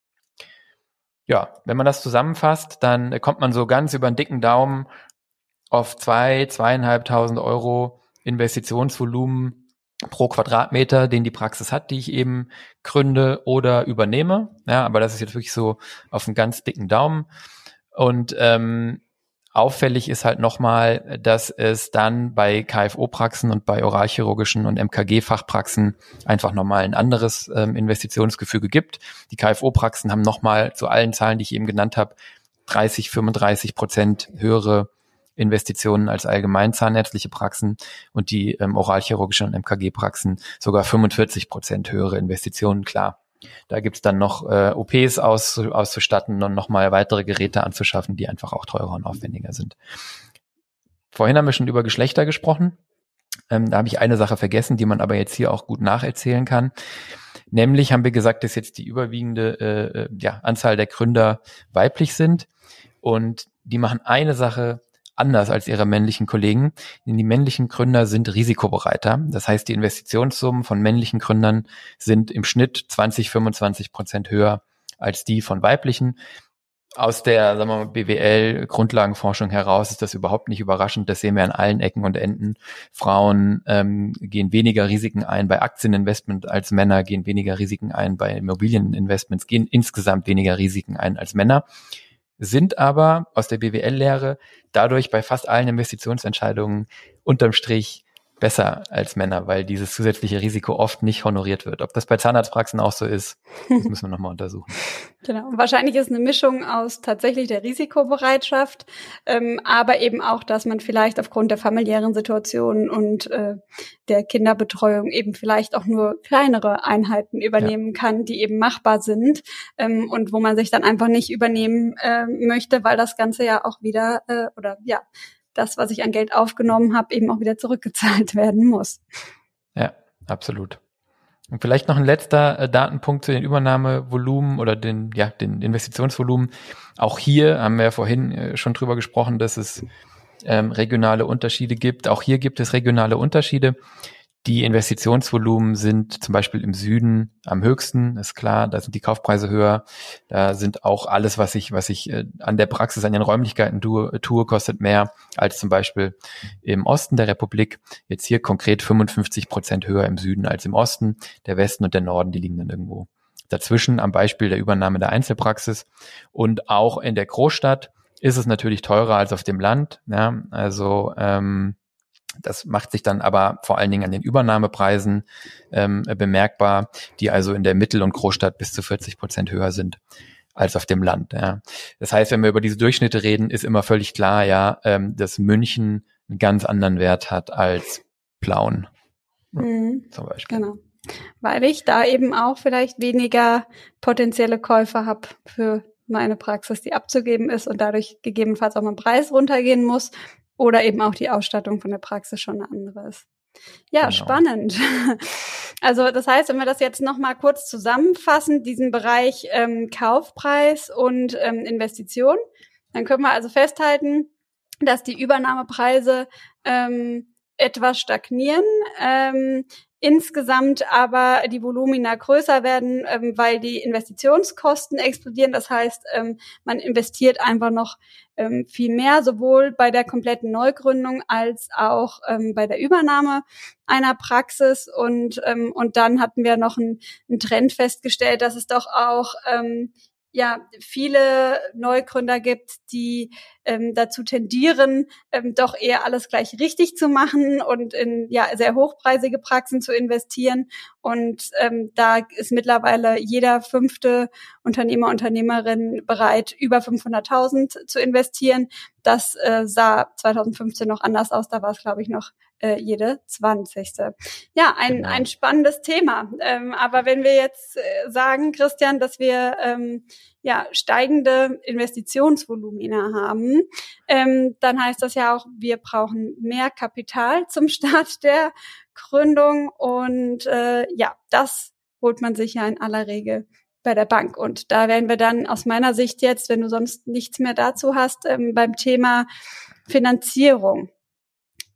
[SPEAKER 2] Ja, wenn man das zusammenfasst, dann kommt man so ganz über einen dicken Daumen auf zwei, zweieinhalbtausend Euro Investitionsvolumen pro Quadratmeter, den die Praxis hat, die ich eben gründe oder übernehme. Ja, aber das ist jetzt wirklich so auf einen ganz dicken Daumen. Und ähm, Auffällig ist halt nochmal, dass es dann bei KFO-Praxen und bei oralchirurgischen und MKG-Fachpraxen einfach nochmal ein anderes ähm, Investitionsgefüge gibt. Die KFO-Praxen haben nochmal zu allen Zahlen, die ich eben genannt habe, 30, 35 Prozent höhere Investitionen als allgemein zahnärztliche Praxen und die ähm, oralchirurgische und MKG-Praxen sogar 45 Prozent höhere Investitionen, klar. Da gibt's dann noch äh, OPs aus, auszustatten und nochmal weitere Geräte anzuschaffen, die einfach auch teurer und aufwendiger sind. Vorhin haben wir schon über Geschlechter gesprochen. Ähm, da habe ich eine Sache vergessen, die man aber jetzt hier auch gut nacherzählen kann. Nämlich haben wir gesagt, dass jetzt die überwiegende äh, äh ja, Anzahl der Gründer weiblich sind. Und die machen eine Sache anders als ihre männlichen Kollegen. Denn die männlichen Gründer sind risikobereiter. Das heißt, die Investitionssummen von männlichen Gründern sind im Schnitt 20, 25 Prozent höher als die von weiblichen. Aus der sagen wir mal, BWL-Grundlagenforschung heraus ist das überhaupt nicht überraschend. Das sehen wir an allen Ecken und Enden. Frauen ähm, gehen weniger Risiken ein bei Aktieninvestment als Männer, gehen weniger Risiken ein bei Immobilieninvestments, gehen insgesamt weniger Risiken ein als Männer sind aber aus der BWL-Lehre dadurch bei fast allen Investitionsentscheidungen unterm Strich besser als Männer, weil dieses zusätzliche Risiko oft nicht honoriert wird. Ob das bei Zahnarztpraxen auch so ist, das müssen wir nochmal untersuchen.
[SPEAKER 1] Genau. Wahrscheinlich ist eine Mischung aus tatsächlich der Risikobereitschaft, ähm, aber eben auch, dass man vielleicht aufgrund der familiären Situation und äh, der Kinderbetreuung eben vielleicht auch nur kleinere Einheiten übernehmen ja. kann, die eben machbar sind ähm, und wo man sich dann einfach nicht übernehmen äh, möchte, weil das Ganze ja auch wieder äh, oder ja das, was ich an Geld aufgenommen habe, eben auch wieder zurückgezahlt werden muss.
[SPEAKER 2] Ja, absolut. Und vielleicht noch ein letzter äh, Datenpunkt zu den Übernahmevolumen oder den, ja, den Investitionsvolumen. Auch hier haben wir ja vorhin äh, schon drüber gesprochen, dass es ähm, regionale Unterschiede gibt. Auch hier gibt es regionale Unterschiede. Die Investitionsvolumen sind zum Beispiel im Süden am höchsten, ist klar, da sind die Kaufpreise höher. Da sind auch alles, was ich, was ich äh, an der Praxis, an den Räumlichkeiten tue, tue, kostet mehr als zum Beispiel im Osten der Republik. Jetzt hier konkret 55 Prozent höher im Süden als im Osten. Der Westen und der Norden, die liegen dann irgendwo dazwischen am Beispiel der Übernahme der Einzelpraxis. Und auch in der Großstadt ist es natürlich teurer als auf dem Land. Ja, also ähm, das macht sich dann aber vor allen Dingen an den Übernahmepreisen ähm, bemerkbar, die also in der Mittel- und Großstadt bis zu 40 Prozent höher sind als auf dem Land. Ja. Das heißt, wenn wir über diese Durchschnitte reden, ist immer völlig klar, ja, ähm, dass München einen ganz anderen Wert hat als Plauen
[SPEAKER 1] mhm. zum Beispiel. Genau. Weil ich da eben auch vielleicht weniger potenzielle Käufer habe für meine Praxis, die abzugeben ist und dadurch gegebenenfalls auch mein Preis runtergehen muss oder eben auch die Ausstattung von der Praxis schon eine andere ist. Ja, genau. spannend. Also das heißt, wenn wir das jetzt noch mal kurz zusammenfassen, diesen Bereich ähm, Kaufpreis und ähm, Investition, dann können wir also festhalten, dass die Übernahmepreise ähm, etwas stagnieren. Ähm, insgesamt aber die Volumina größer werden, ähm, weil die Investitionskosten explodieren. Das heißt, ähm, man investiert einfach noch ähm, viel mehr, sowohl bei der kompletten Neugründung als auch ähm, bei der Übernahme einer Praxis. Und, ähm, und dann hatten wir noch einen, einen Trend festgestellt, dass es doch auch ähm, ja viele Neugründer gibt, die ähm, dazu tendieren, ähm, doch eher alles gleich richtig zu machen und in ja sehr hochpreisige Praxen zu investieren. Und ähm, da ist mittlerweile jeder fünfte Unternehmer, Unternehmerin bereit, über 500.000 zu investieren. Das äh, sah 2015 noch anders aus. Da war es, glaube ich, noch äh, jede zwanzigste. Ja, ein, genau. ein spannendes Thema. Ähm, aber wenn wir jetzt äh, sagen, Christian, dass wir ähm, ja steigende Investitionsvolumina haben, ähm, dann heißt das ja auch, wir brauchen mehr Kapital zum Start der Gründung und äh, ja, das holt man sich ja in aller Regel bei der Bank. Und da werden wir dann aus meiner Sicht jetzt, wenn du sonst nichts mehr dazu hast, ähm, beim Thema Finanzierung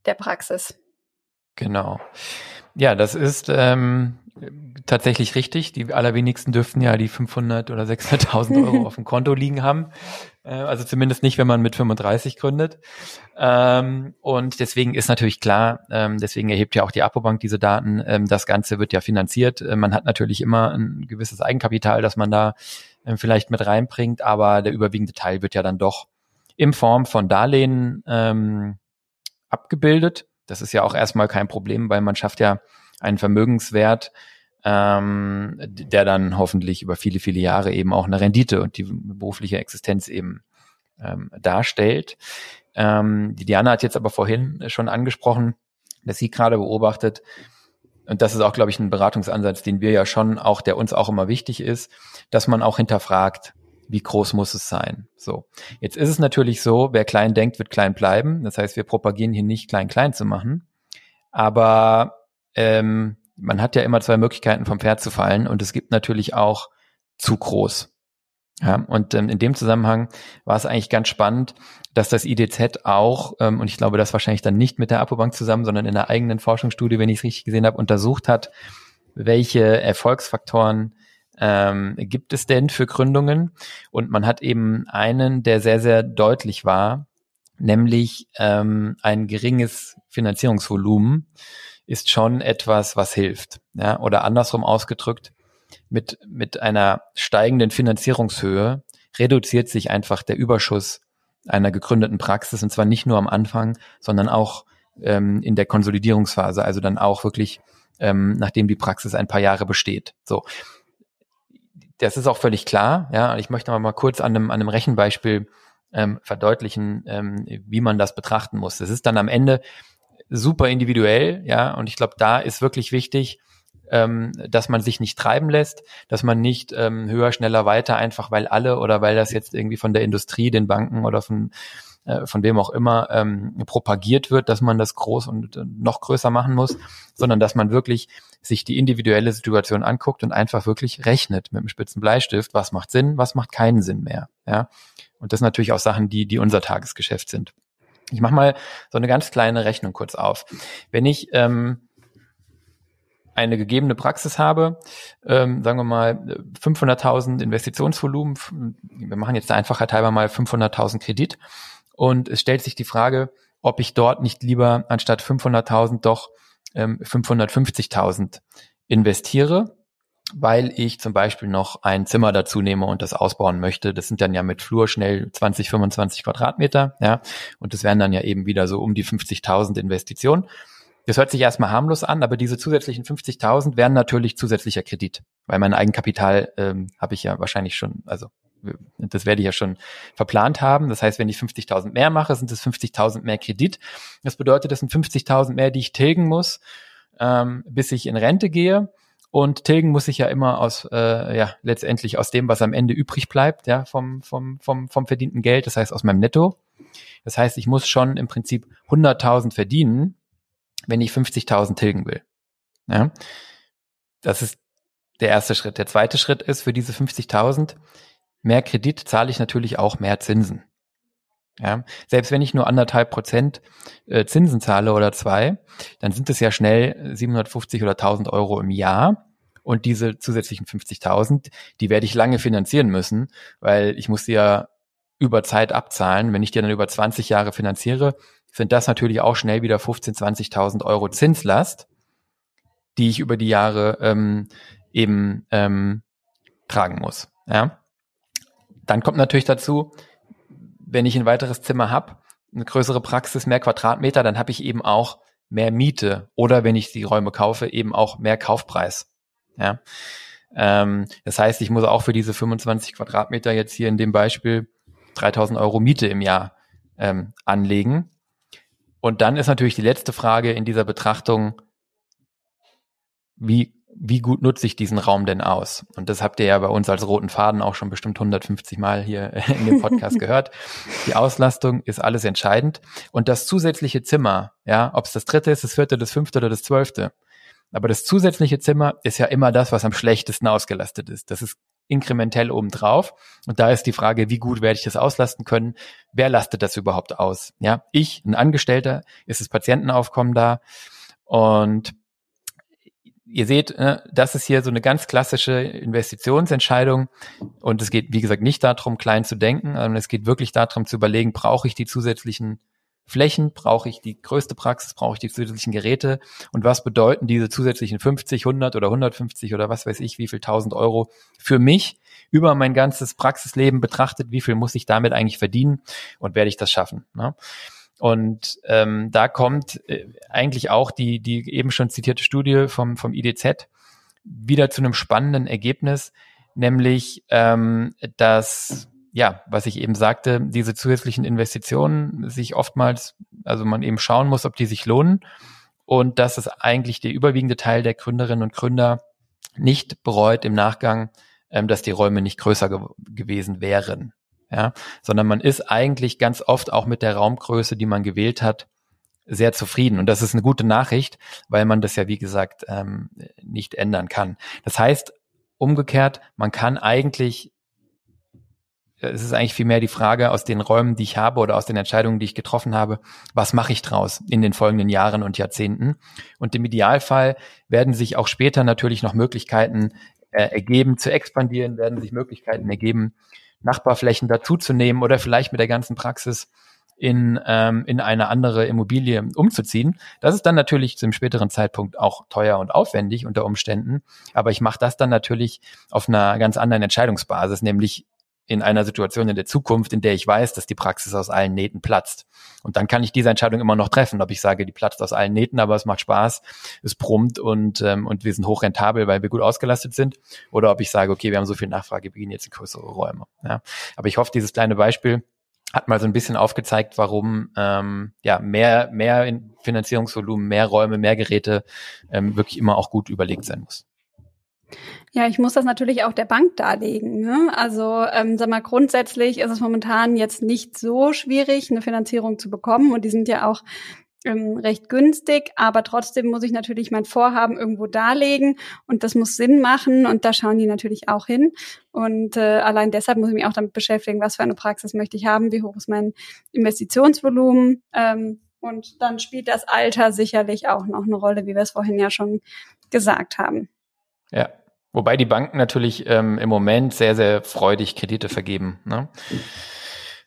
[SPEAKER 1] der Praxis.
[SPEAKER 2] Genau. Ja, das ist ähm, tatsächlich richtig. Die allerwenigsten dürften ja die 500 oder 600.000 Euro auf dem Konto liegen haben. Äh, also zumindest nicht, wenn man mit 35 gründet. Ähm, und deswegen ist natürlich klar, ähm, deswegen erhebt ja auch die Apobank diese Daten. Ähm, das Ganze wird ja finanziert. Äh, man hat natürlich immer ein gewisses Eigenkapital, das man da äh, vielleicht mit reinbringt, aber der überwiegende Teil wird ja dann doch in Form von Darlehen ähm, abgebildet. Das ist ja auch erstmal kein Problem, weil man schafft ja einen Vermögenswert, ähm, der dann hoffentlich über viele, viele Jahre eben auch eine Rendite und die berufliche Existenz eben ähm, darstellt. Ähm, die Diana hat jetzt aber vorhin schon angesprochen, dass sie gerade beobachtet, und das ist auch, glaube ich, ein Beratungsansatz, den wir ja schon auch, der uns auch immer wichtig ist, dass man auch hinterfragt, wie groß muss es sein? So. Jetzt ist es natürlich so, wer klein denkt, wird klein bleiben. Das heißt, wir propagieren hier nicht klein klein zu machen. Aber ähm, man hat ja immer zwei Möglichkeiten vom Pferd zu fallen und es gibt natürlich auch zu groß. Ja, und ähm, in dem Zusammenhang war es eigentlich ganz spannend, dass das IDZ auch, ähm, und ich glaube, das wahrscheinlich dann nicht mit der Apobank zusammen, sondern in einer eigenen Forschungsstudie, wenn ich es richtig gesehen habe, untersucht hat, welche Erfolgsfaktoren ähm, gibt es denn für Gründungen? Und man hat eben einen, der sehr, sehr deutlich war, nämlich ähm, ein geringes Finanzierungsvolumen ist schon etwas, was hilft. Ja? Oder andersrum ausgedrückt, mit, mit einer steigenden Finanzierungshöhe reduziert sich einfach der Überschuss einer gegründeten Praxis und zwar nicht nur am Anfang, sondern auch ähm, in der Konsolidierungsphase, also dann auch wirklich, ähm, nachdem die Praxis ein paar Jahre besteht. So. Das ist auch völlig klar, ja. Ich möchte mal kurz an einem, an einem Rechenbeispiel ähm, verdeutlichen, ähm, wie man das betrachten muss. Das ist dann am Ende super individuell, ja, und ich glaube, da ist wirklich wichtig, ähm, dass man sich nicht treiben lässt, dass man nicht ähm, höher, schneller, weiter, einfach weil alle oder weil das jetzt irgendwie von der Industrie, den Banken oder von äh, von wem auch immer ähm, propagiert wird, dass man das groß und äh, noch größer machen muss, sondern dass man wirklich sich die individuelle Situation anguckt und einfach wirklich rechnet mit einem spitzen Bleistift, was macht Sinn, was macht keinen Sinn mehr. Ja, und das sind natürlich auch Sachen, die die unser Tagesgeschäft sind. Ich mache mal so eine ganz kleine Rechnung kurz auf. Wenn ich ähm, eine gegebene Praxis habe, ähm, sagen wir mal 500.000 Investitionsvolumen, wir machen jetzt der Einfachheit halber mal 500.000 Kredit und es stellt sich die Frage, ob ich dort nicht lieber anstatt 500.000 doch ähm, 550.000 investiere, weil ich zum Beispiel noch ein Zimmer dazu nehme und das ausbauen möchte. Das sind dann ja mit Flur schnell 20, 25 Quadratmeter, ja, und das wären dann ja eben wieder so um die 50.000 Investitionen. Das hört sich erstmal harmlos an, aber diese zusätzlichen 50.000 wären natürlich zusätzlicher Kredit, weil mein Eigenkapital ähm, habe ich ja wahrscheinlich schon, also das werde ich ja schon verplant haben. Das heißt, wenn ich 50.000 mehr mache, sind es 50.000 mehr Kredit. Das bedeutet, das sind 50.000 mehr, die ich tilgen muss, ähm, bis ich in Rente gehe. Und tilgen muss ich ja immer aus, äh, ja, letztendlich aus dem, was am Ende übrig bleibt, ja, vom, vom, vom, vom verdienten Geld, das heißt aus meinem Netto. Das heißt, ich muss schon im Prinzip 100.000 verdienen, wenn ich 50.000 tilgen will. Ja? Das ist der erste Schritt. Der zweite Schritt ist, für diese 50.000 mehr Kredit zahle ich natürlich auch mehr Zinsen. Ja, selbst wenn ich nur anderthalb Prozent äh, Zinsen zahle oder zwei, dann sind es ja schnell 750 oder 1000 Euro im Jahr. Und diese zusätzlichen 50.000, die werde ich lange finanzieren müssen, weil ich muss sie ja über Zeit abzahlen. Wenn ich die dann über 20 Jahre finanziere, sind das natürlich auch schnell wieder 15.000, 20.000 Euro Zinslast, die ich über die Jahre ähm, eben ähm, tragen muss. Ja? Dann kommt natürlich dazu, wenn ich ein weiteres Zimmer habe, eine größere Praxis, mehr Quadratmeter, dann habe ich eben auch mehr Miete oder wenn ich die Räume kaufe, eben auch mehr Kaufpreis. Ja? Ähm, das heißt, ich muss auch für diese 25 Quadratmeter jetzt hier in dem Beispiel 3000 Euro Miete im Jahr ähm, anlegen. Und dann ist natürlich die letzte Frage in dieser Betrachtung, wie, wie gut nutze ich diesen Raum denn aus? Und das habt ihr ja bei uns als roten Faden auch schon bestimmt 150 Mal hier in dem Podcast gehört. Die Auslastung ist alles entscheidend. Und das zusätzliche Zimmer, ja, ob es das dritte ist, das vierte, das fünfte oder das zwölfte. Aber das zusätzliche Zimmer ist ja immer das, was am schlechtesten ausgelastet ist. Das ist inkrementell obendrauf. Und da ist die Frage, wie gut werde ich das auslasten können? Wer lastet das überhaupt aus? Ja, ich, ein Angestellter, ist das Patientenaufkommen da? Und ihr seht, ne, das ist hier so eine ganz klassische Investitionsentscheidung. Und es geht, wie gesagt, nicht darum, klein zu denken, sondern es geht wirklich darum zu überlegen, brauche ich die zusätzlichen Flächen brauche ich die größte Praxis, brauche ich die zusätzlichen Geräte und was bedeuten diese zusätzlichen 50, 100 oder 150 oder was weiß ich, wie viel 1000 Euro für mich über mein ganzes Praxisleben betrachtet, wie viel muss ich damit eigentlich verdienen und werde ich das schaffen. Ne? Und ähm, da kommt äh, eigentlich auch die, die eben schon zitierte Studie vom, vom IDZ wieder zu einem spannenden Ergebnis, nämlich ähm, dass ja, was ich eben sagte, diese zusätzlichen Investitionen sich oftmals, also man eben schauen muss, ob die sich lohnen und dass es eigentlich der überwiegende Teil der Gründerinnen und Gründer nicht bereut im Nachgang, ähm, dass die Räume nicht größer ge gewesen wären. Ja, sondern man ist eigentlich ganz oft auch mit der Raumgröße, die man gewählt hat, sehr zufrieden. Und das ist eine gute Nachricht, weil man das ja, wie gesagt, ähm, nicht ändern kann. Das heißt, umgekehrt, man kann eigentlich es ist eigentlich vielmehr die Frage aus den Räumen, die ich habe oder aus den Entscheidungen, die ich getroffen habe, was mache ich draus in den folgenden Jahren und Jahrzehnten? Und im Idealfall werden sich auch später natürlich noch Möglichkeiten äh, ergeben zu expandieren, werden sich Möglichkeiten ergeben, Nachbarflächen dazuzunehmen oder vielleicht mit der ganzen Praxis in, ähm, in eine andere Immobilie umzuziehen. Das ist dann natürlich zum späteren Zeitpunkt auch teuer und aufwendig unter Umständen. Aber ich mache das dann natürlich auf einer ganz anderen Entscheidungsbasis, nämlich in einer Situation in der Zukunft, in der ich weiß, dass die Praxis aus allen Nähten platzt. Und dann kann ich diese Entscheidung immer noch treffen, ob ich sage, die platzt aus allen Nähten, aber es macht Spaß, es brummt und, ähm, und wir sind hochrentabel, weil wir gut ausgelastet sind, oder ob ich sage, okay, wir haben so viel Nachfrage, wir gehen jetzt in größere Räume. Ja. Aber ich hoffe, dieses kleine Beispiel hat mal so ein bisschen aufgezeigt, warum ähm, ja mehr mehr Finanzierungsvolumen, mehr Räume, mehr Geräte ähm, wirklich immer auch gut überlegt sein muss.
[SPEAKER 1] Ja, ich muss das natürlich auch der Bank darlegen. Ne? Also ähm, sag mal, grundsätzlich ist es momentan jetzt nicht so schwierig, eine Finanzierung zu bekommen. Und die sind ja auch ähm, recht günstig, aber trotzdem muss ich natürlich mein Vorhaben irgendwo darlegen und das muss Sinn machen und da schauen die natürlich auch hin. Und äh, allein deshalb muss ich mich auch damit beschäftigen, was für eine Praxis möchte ich haben, wie hoch ist mein Investitionsvolumen. Ähm, und dann spielt das Alter sicherlich auch noch eine Rolle, wie wir es vorhin ja schon gesagt haben.
[SPEAKER 2] Ja, wobei die Banken natürlich ähm, im Moment sehr, sehr freudig Kredite vergeben. Ne?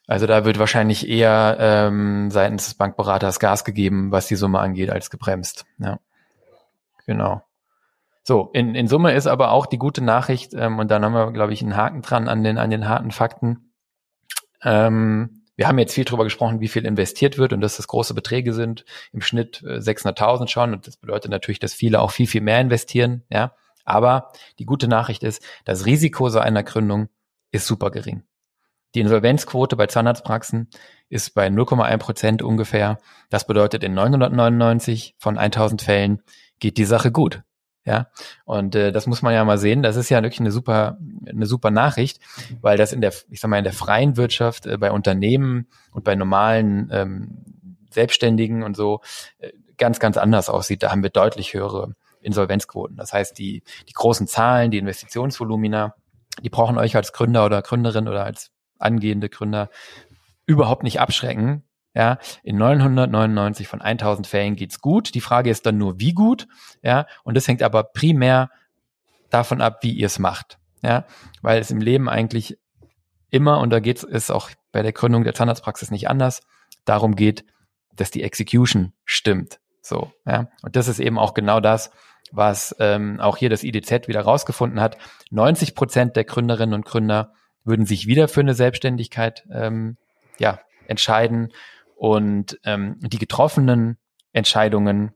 [SPEAKER 2] Also da wird wahrscheinlich eher ähm, seitens des Bankberaters Gas gegeben, was die Summe angeht, als gebremst. Ja, genau. So, in, in Summe ist aber auch die gute Nachricht, ähm, und dann haben wir, glaube ich, einen Haken dran an den, an den harten Fakten. Ähm, wir haben jetzt viel darüber gesprochen, wie viel investiert wird und dass das große Beträge sind, im Schnitt äh, 600.000 schon. Und das bedeutet natürlich, dass viele auch viel, viel mehr investieren. Ja, aber die gute Nachricht ist, das Risiko so einer Gründung ist super gering. Die Insolvenzquote bei Zahnarztpraxen ist bei 0,1 Prozent ungefähr. Das bedeutet, in 999 von 1000 Fällen geht die Sache gut. Ja, und äh, das muss man ja mal sehen. Das ist ja wirklich eine super, eine super Nachricht, weil das in der, ich sag mal, in der freien Wirtschaft, äh, bei Unternehmen und bei normalen ähm, Selbstständigen und so äh, ganz, ganz anders aussieht. Da haben wir deutlich höhere Insolvenzquoten. Das heißt, die, die großen Zahlen, die Investitionsvolumina, die brauchen euch als Gründer oder Gründerin oder als angehende Gründer überhaupt nicht abschrecken. Ja, in 999 von 1000 Fällen geht's gut. Die Frage ist dann nur, wie gut. Ja, und das hängt aber primär davon ab, wie ihr es macht. Ja, weil es im Leben eigentlich immer, und da geht es auch bei der Gründung der Zahnarztpraxis nicht anders, darum geht, dass die Execution stimmt. So, ja. Und das ist eben auch genau das, was ähm, auch hier das IDZ wieder rausgefunden hat. 90 Prozent der Gründerinnen und Gründer würden sich wieder für eine Selbstständigkeit ähm, ja, entscheiden und ähm, die getroffenen Entscheidungen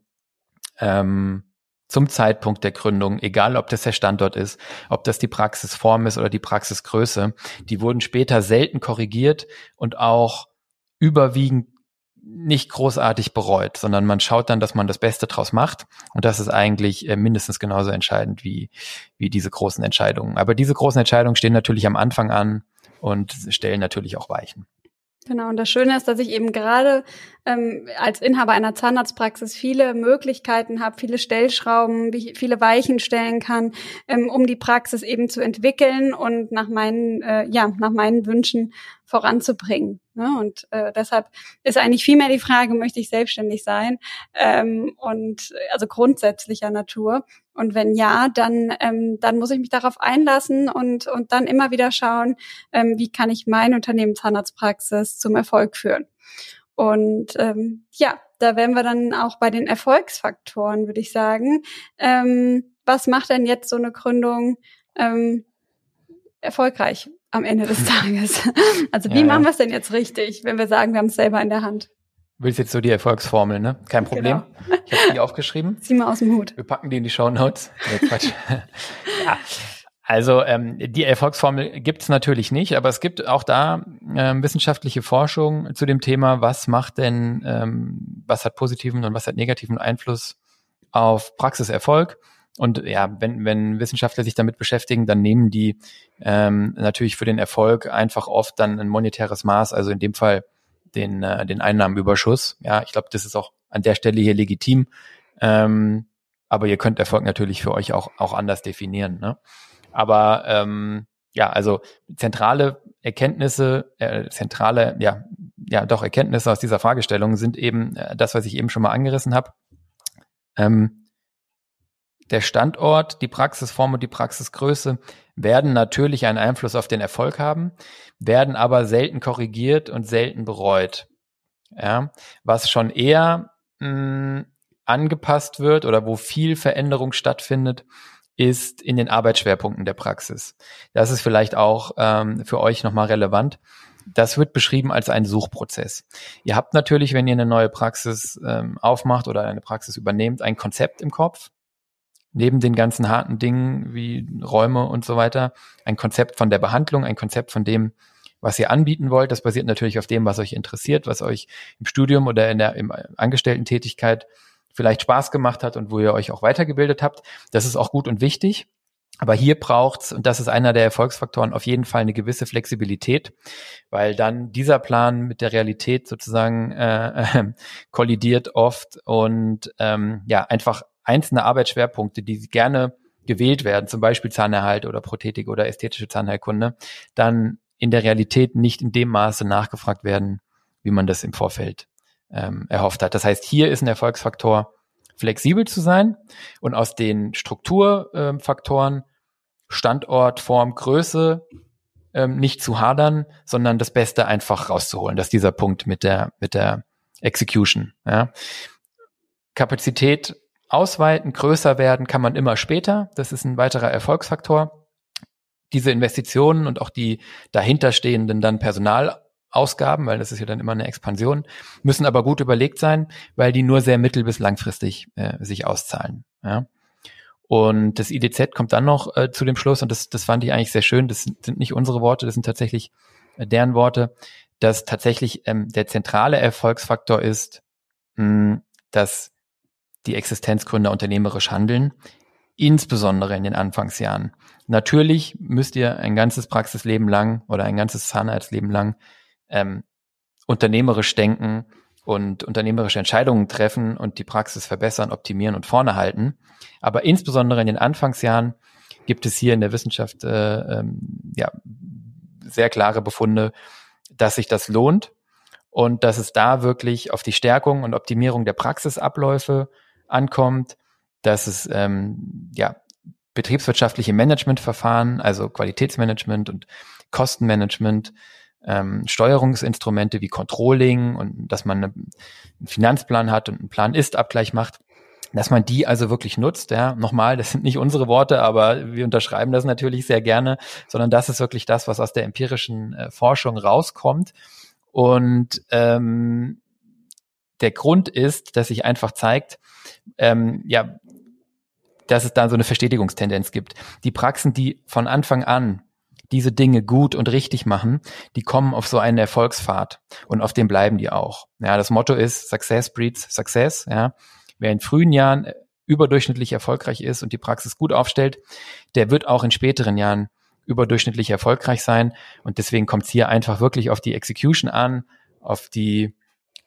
[SPEAKER 2] ähm, zum Zeitpunkt der Gründung, egal ob das der Standort ist, ob das die Praxisform ist oder die Praxisgröße, die wurden später selten korrigiert und auch überwiegend nicht großartig bereut, sondern man schaut dann, dass man das Beste draus macht. Und das ist eigentlich äh, mindestens genauso entscheidend wie, wie diese großen Entscheidungen. Aber diese großen Entscheidungen stehen natürlich am Anfang an und stellen natürlich auch Weichen.
[SPEAKER 1] Genau, und das Schöne ist, dass ich eben gerade ähm, als Inhaber einer Zahnarztpraxis viele Möglichkeiten habe, viele Stellschrauben, viele Weichen stellen kann, ähm, um die Praxis eben zu entwickeln und nach meinen, äh, ja, nach meinen Wünschen voranzubringen. Ne? Und äh, deshalb ist eigentlich vielmehr die Frage, möchte ich selbstständig sein? Ähm, und also grundsätzlicher Natur. Und wenn ja, dann, ähm, dann muss ich mich darauf einlassen und, und dann immer wieder schauen, ähm, wie kann ich mein Unternehmen Zahnarztpraxis zum Erfolg führen. Und ähm, ja, da wären wir dann auch bei den Erfolgsfaktoren, würde ich sagen. Ähm, was macht denn jetzt so eine Gründung ähm, erfolgreich am Ende des Tages? Also wie ja, machen wir es denn jetzt richtig, wenn wir sagen, wir haben es selber in der Hand?
[SPEAKER 2] Willst jetzt so die Erfolgsformel, ne? Kein Problem. Genau. Ich habe die aufgeschrieben.
[SPEAKER 1] Zieh mal aus dem Hut.
[SPEAKER 2] Wir packen die in die Show Notes. Nee, Quatsch. ja. Also ähm, die Erfolgsformel gibt es natürlich nicht, aber es gibt auch da ähm, wissenschaftliche Forschung zu dem Thema, was macht denn, ähm, was hat positiven und was hat negativen Einfluss auf Praxiserfolg. Und ja, wenn, wenn Wissenschaftler sich damit beschäftigen, dann nehmen die ähm, natürlich für den Erfolg einfach oft dann ein monetäres Maß, also in dem Fall den, äh, den Einnahmenüberschuss. Ja, ich glaube, das ist auch an der Stelle hier legitim. Ähm, aber ihr könnt Erfolg natürlich für euch auch, auch anders definieren. Ne? Aber ähm, ja, also zentrale Erkenntnisse, äh, zentrale, ja, ja, doch Erkenntnisse aus dieser Fragestellung sind eben äh, das, was ich eben schon mal angerissen habe. Ähm, der Standort, die Praxisform und die Praxisgröße werden natürlich einen Einfluss auf den Erfolg haben, werden aber selten korrigiert und selten bereut. Ja, was schon eher mh, mm, angepasst wird oder wo viel Veränderung stattfindet, ist in den Arbeitsschwerpunkten der Praxis. Das ist vielleicht auch ähm, für euch nochmal relevant. Das wird beschrieben als ein Suchprozess. Ihr habt natürlich, wenn ihr eine neue Praxis ähm, aufmacht oder eine Praxis übernehmt, ein Konzept im Kopf. Neben den ganzen harten Dingen wie Räume und so weiter, ein Konzept von der Behandlung, ein Konzept von dem, was ihr anbieten wollt. Das basiert natürlich auf dem, was euch interessiert, was euch im Studium oder in der im Angestellten-Tätigkeit vielleicht Spaß gemacht hat und wo ihr euch auch weitergebildet habt. Das ist auch gut und wichtig. Aber hier braucht's, und das ist einer der Erfolgsfaktoren, auf jeden Fall eine gewisse Flexibilität, weil dann dieser Plan mit der Realität sozusagen äh, äh, kollidiert oft und ähm, ja, einfach einzelne Arbeitsschwerpunkte, die gerne gewählt werden, zum Beispiel Zahnerhalt oder Prothetik oder ästhetische Zahnheilkunde, dann in der Realität nicht in dem Maße nachgefragt werden, wie man das im Vorfeld ähm, erhofft hat. Das heißt, hier ist ein Erfolgsfaktor, flexibel zu sein und aus den Strukturfaktoren, ähm, Standort, Form, Größe ähm, nicht zu hadern, sondern das Beste einfach rauszuholen. Das ist dieser Punkt mit der, mit der Execution. Ja. Kapazität ausweiten, größer werden kann man immer später. Das ist ein weiterer Erfolgsfaktor. Diese Investitionen und auch die dahinterstehenden dann Personal Ausgaben, weil das ist ja dann immer eine Expansion, müssen aber gut überlegt sein, weil die nur sehr mittel- bis langfristig äh, sich auszahlen. Ja. Und das IDZ kommt dann noch äh, zu dem Schluss, und das, das fand ich eigentlich sehr schön, das sind nicht unsere Worte, das sind tatsächlich äh, deren Worte, dass tatsächlich ähm, der zentrale Erfolgsfaktor ist, mh, dass die Existenzgründer unternehmerisch handeln, insbesondere in den Anfangsjahren. Natürlich müsst ihr ein ganzes Praxisleben lang oder ein ganzes Zahnarztleben lang ähm, unternehmerisch denken und unternehmerische Entscheidungen treffen und die Praxis verbessern, optimieren und vorne halten. Aber insbesondere in den Anfangsjahren gibt es hier in der Wissenschaft äh, ähm, ja, sehr klare Befunde, dass sich das lohnt und dass es da wirklich auf die Stärkung und Optimierung der Praxisabläufe ankommt, dass es ähm, ja betriebswirtschaftliche Managementverfahren, also Qualitätsmanagement und Kostenmanagement ähm, Steuerungsinstrumente wie Controlling und dass man eine, einen Finanzplan hat und einen Plan-Ist-Abgleich macht, dass man die also wirklich nutzt. Ja, nochmal, das sind nicht unsere Worte, aber wir unterschreiben das natürlich sehr gerne, sondern das ist wirklich das, was aus der empirischen äh, Forschung rauskommt. Und ähm, der Grund ist, dass sich einfach zeigt, ähm, ja, dass es da so eine Verstetigungstendenz gibt. Die Praxen, die von Anfang an diese Dinge gut und richtig machen, die kommen auf so einen Erfolgspfad und auf dem bleiben die auch. Ja, das Motto ist Success breeds Success. Ja, wer in frühen Jahren überdurchschnittlich erfolgreich ist und die Praxis gut aufstellt, der wird auch in späteren Jahren überdurchschnittlich erfolgreich sein. Und deswegen kommt es hier einfach wirklich auf die Execution an, auf die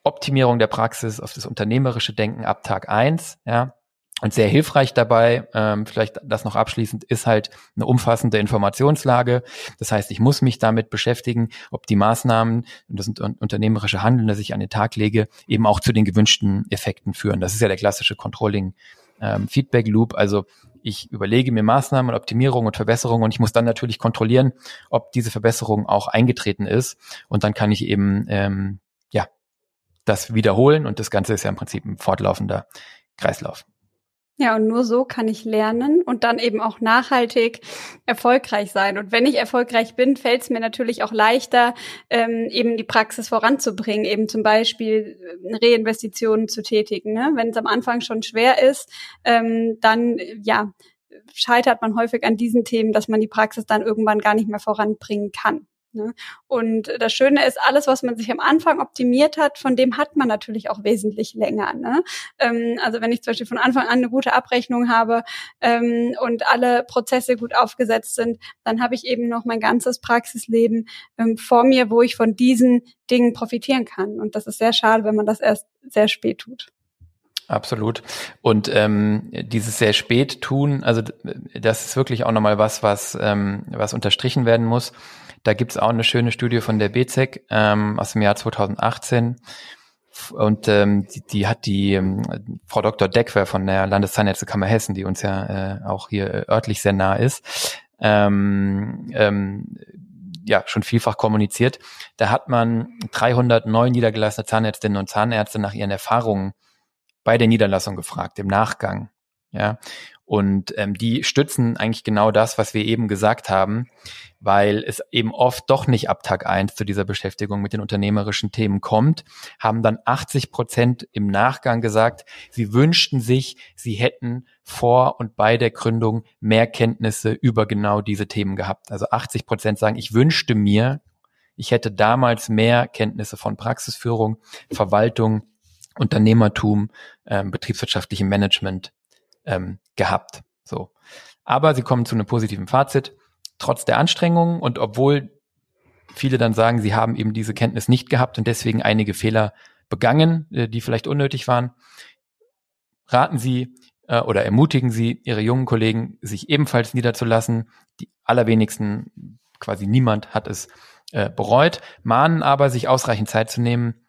[SPEAKER 2] Optimierung der Praxis, auf das unternehmerische Denken ab Tag eins. Ja, und sehr hilfreich dabei, ähm, vielleicht das noch abschließend, ist halt eine umfassende Informationslage. Das heißt, ich muss mich damit beschäftigen, ob die Maßnahmen und das unternehmerische Handeln, das ich an den Tag lege, eben auch zu den gewünschten Effekten führen. Das ist ja der klassische Controlling ähm, Feedback Loop. Also ich überlege mir Maßnahmen und Optimierung und Verbesserungen und ich muss dann natürlich kontrollieren, ob diese Verbesserung auch eingetreten ist. Und dann kann ich eben ähm, das wiederholen und das Ganze ist ja im Prinzip ein fortlaufender Kreislauf.
[SPEAKER 1] Ja, und nur so kann ich lernen und dann eben auch nachhaltig erfolgreich sein. Und wenn ich erfolgreich bin, fällt es mir natürlich auch leichter, ähm, eben die Praxis voranzubringen, eben zum Beispiel äh, Reinvestitionen zu tätigen. Ne? Wenn es am Anfang schon schwer ist, ähm, dann ja scheitert man häufig an diesen Themen, dass man die Praxis dann irgendwann gar nicht mehr voranbringen kann. Ne? Und das Schöne ist, alles, was man sich am Anfang optimiert hat, von dem hat man natürlich auch wesentlich länger. Ne? Ähm, also wenn ich zum Beispiel von Anfang an eine gute Abrechnung habe ähm, und alle Prozesse gut aufgesetzt sind, dann habe ich eben noch mein ganzes Praxisleben ähm, vor mir, wo ich von diesen Dingen profitieren kann. Und das ist sehr schade, wenn man das erst sehr spät tut.
[SPEAKER 2] Absolut. Und ähm, dieses sehr spät tun, also das ist wirklich auch nochmal was, was, ähm, was unterstrichen werden muss. Da gibt's auch eine schöne Studie von der BZEC ähm, aus dem Jahr 2018. Und ähm, die, die hat die ähm, Frau Dr. Deckwer von der Landeszahnärztekammer Hessen, die uns ja äh, auch hier örtlich sehr nah ist, ähm, ähm, ja schon vielfach kommuniziert. Da hat man 300 neu niedergelassene Zahnärztinnen und Zahnärzte nach ihren Erfahrungen bei der Niederlassung gefragt, im Nachgang. Ja, und ähm, die stützen eigentlich genau das, was wir eben gesagt haben, weil es eben oft doch nicht ab Tag eins zu dieser Beschäftigung mit den unternehmerischen Themen kommt, haben dann 80 Prozent im Nachgang gesagt, sie wünschten sich, sie hätten vor und bei der Gründung mehr Kenntnisse über genau diese Themen gehabt. Also 80 Prozent sagen, ich wünschte mir, ich hätte damals mehr Kenntnisse von Praxisführung, Verwaltung, Unternehmertum, ähm, betriebswirtschaftlichem Management ähm, gehabt. So. Aber sie kommen zu einem positiven Fazit, trotz der Anstrengungen und obwohl viele dann sagen, sie haben eben diese Kenntnis nicht gehabt und deswegen einige Fehler begangen, äh, die vielleicht unnötig waren, raten Sie äh, oder ermutigen Sie Ihre jungen Kollegen, sich ebenfalls niederzulassen. Die allerwenigsten, quasi niemand hat es äh, bereut, mahnen aber, sich ausreichend Zeit zu nehmen,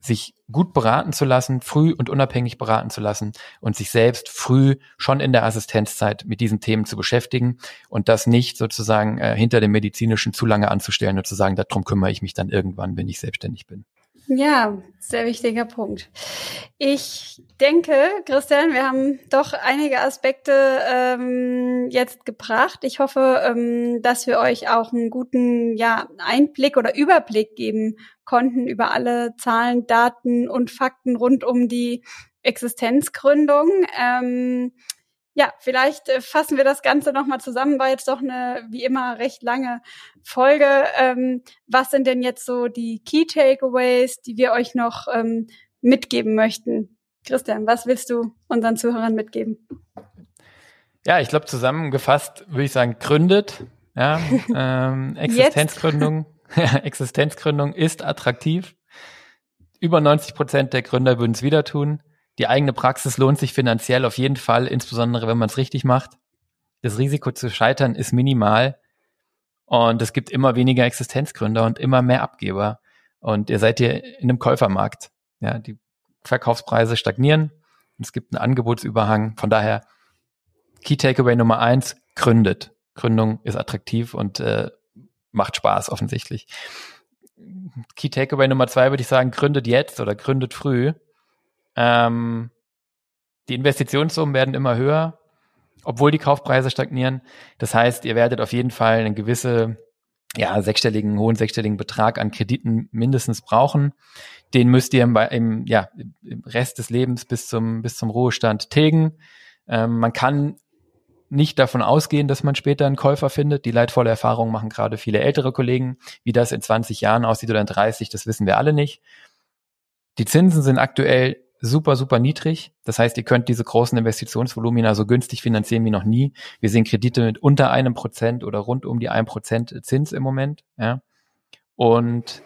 [SPEAKER 2] sich gut beraten zu lassen, früh und unabhängig beraten zu lassen und sich selbst früh schon in der Assistenzzeit mit diesen Themen zu beschäftigen und das nicht sozusagen äh, hinter dem medizinischen zu lange anzustellen und zu sagen, darum kümmere ich mich dann irgendwann, wenn ich selbstständig bin.
[SPEAKER 1] Ja, sehr wichtiger Punkt. Ich denke, Christian, wir haben doch einige Aspekte ähm, jetzt gebracht. Ich hoffe, ähm, dass wir euch auch einen guten ja, Einblick oder Überblick geben konnten über alle Zahlen, Daten und Fakten rund um die Existenzgründung. Ähm, ja, vielleicht äh, fassen wir das Ganze nochmal zusammen. War jetzt doch eine, wie immer, recht lange Folge. Ähm, was sind denn jetzt so die Key Takeaways, die wir euch noch ähm, mitgeben möchten? Christian, was willst du unseren Zuhörern mitgeben?
[SPEAKER 2] Ja, ich glaube, zusammengefasst würde ich sagen, gründet. Ja, ähm, Existenzgründung. Existenzgründung ist attraktiv. Über 90 Prozent der Gründer würden es wieder tun. Die eigene Praxis lohnt sich finanziell auf jeden Fall, insbesondere wenn man es richtig macht. Das Risiko zu scheitern ist minimal und es gibt immer weniger Existenzgründer und immer mehr Abgeber. Und ihr seid hier in einem Käufermarkt. Ja, die Verkaufspreise stagnieren. Es gibt einen Angebotsüberhang. Von daher Key Takeaway Nummer eins, gründet. Gründung ist attraktiv und äh, macht Spaß offensichtlich. Key Takeaway Nummer zwei würde ich sagen, gründet jetzt oder gründet früh. Ähm, die Investitionssummen werden immer höher, obwohl die Kaufpreise stagnieren. Das heißt, ihr werdet auf jeden Fall einen gewisse, ja, sechsstelligen, hohen sechsstelligen Betrag an Krediten mindestens brauchen. Den müsst ihr im, im, ja, im Rest des Lebens bis zum, bis zum Ruhestand tilgen. Ähm, man kann nicht davon ausgehen, dass man später einen Käufer findet. Die leidvolle Erfahrung machen gerade viele ältere Kollegen. Wie das in 20 Jahren aussieht oder in 30, das wissen wir alle nicht. Die Zinsen sind aktuell super, super niedrig. Das heißt, ihr könnt diese großen Investitionsvolumina so günstig finanzieren wie noch nie. Wir sehen Kredite mit unter einem Prozent oder rund um die ein Prozent Zins im Moment. Ja. Und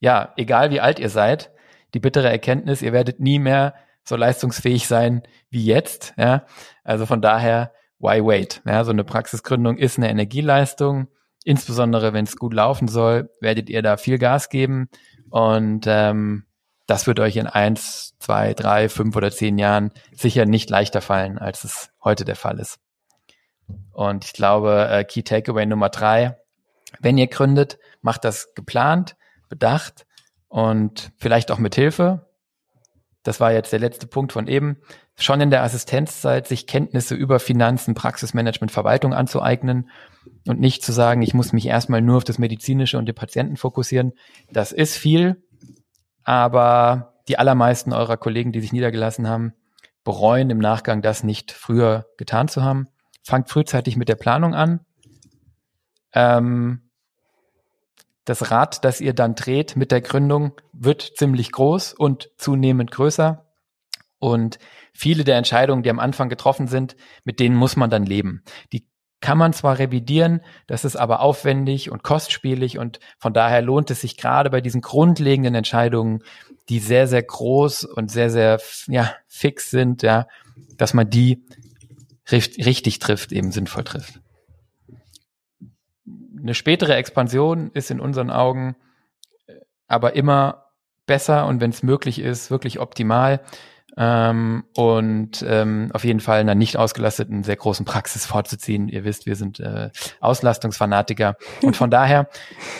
[SPEAKER 2] ja, egal wie alt ihr seid, die bittere Erkenntnis, ihr werdet nie mehr so leistungsfähig sein wie jetzt. Ja. Also von daher, why wait? Ja, so eine Praxisgründung ist eine Energieleistung. Insbesondere wenn es gut laufen soll, werdet ihr da viel Gas geben. Und ähm, das wird euch in eins, zwei, drei, fünf oder zehn Jahren sicher nicht leichter fallen, als es heute der Fall ist. Und ich glaube, äh, Key Takeaway Nummer drei, wenn ihr gründet, macht das geplant, bedacht und vielleicht auch mit Hilfe. Das war jetzt der letzte Punkt von eben. Schon in der Assistenzzeit sich Kenntnisse über Finanzen, Praxismanagement, Verwaltung anzueignen und nicht zu sagen, ich muss mich erstmal nur auf das Medizinische und den Patienten fokussieren. Das ist viel, aber die allermeisten eurer Kollegen, die sich niedergelassen haben, bereuen im Nachgang, das nicht früher getan zu haben. Fangt frühzeitig mit der Planung an. Ähm, das Rad, das ihr dann dreht mit der Gründung, wird ziemlich groß und zunehmend größer. Und viele der Entscheidungen, die am Anfang getroffen sind, mit denen muss man dann leben. Die kann man zwar revidieren, das ist aber aufwendig und kostspielig und von daher lohnt es sich gerade bei diesen grundlegenden Entscheidungen, die sehr, sehr groß und sehr, sehr ja, fix sind, ja, dass man die richtig trifft, eben sinnvoll trifft eine spätere Expansion ist in unseren Augen äh, aber immer besser und wenn es möglich ist, wirklich optimal. Ähm, und ähm, auf jeden Fall in einer nicht ausgelasteten, sehr großen Praxis fortzuziehen. Ihr wisst, wir sind äh, Auslastungsfanatiker. Und von daher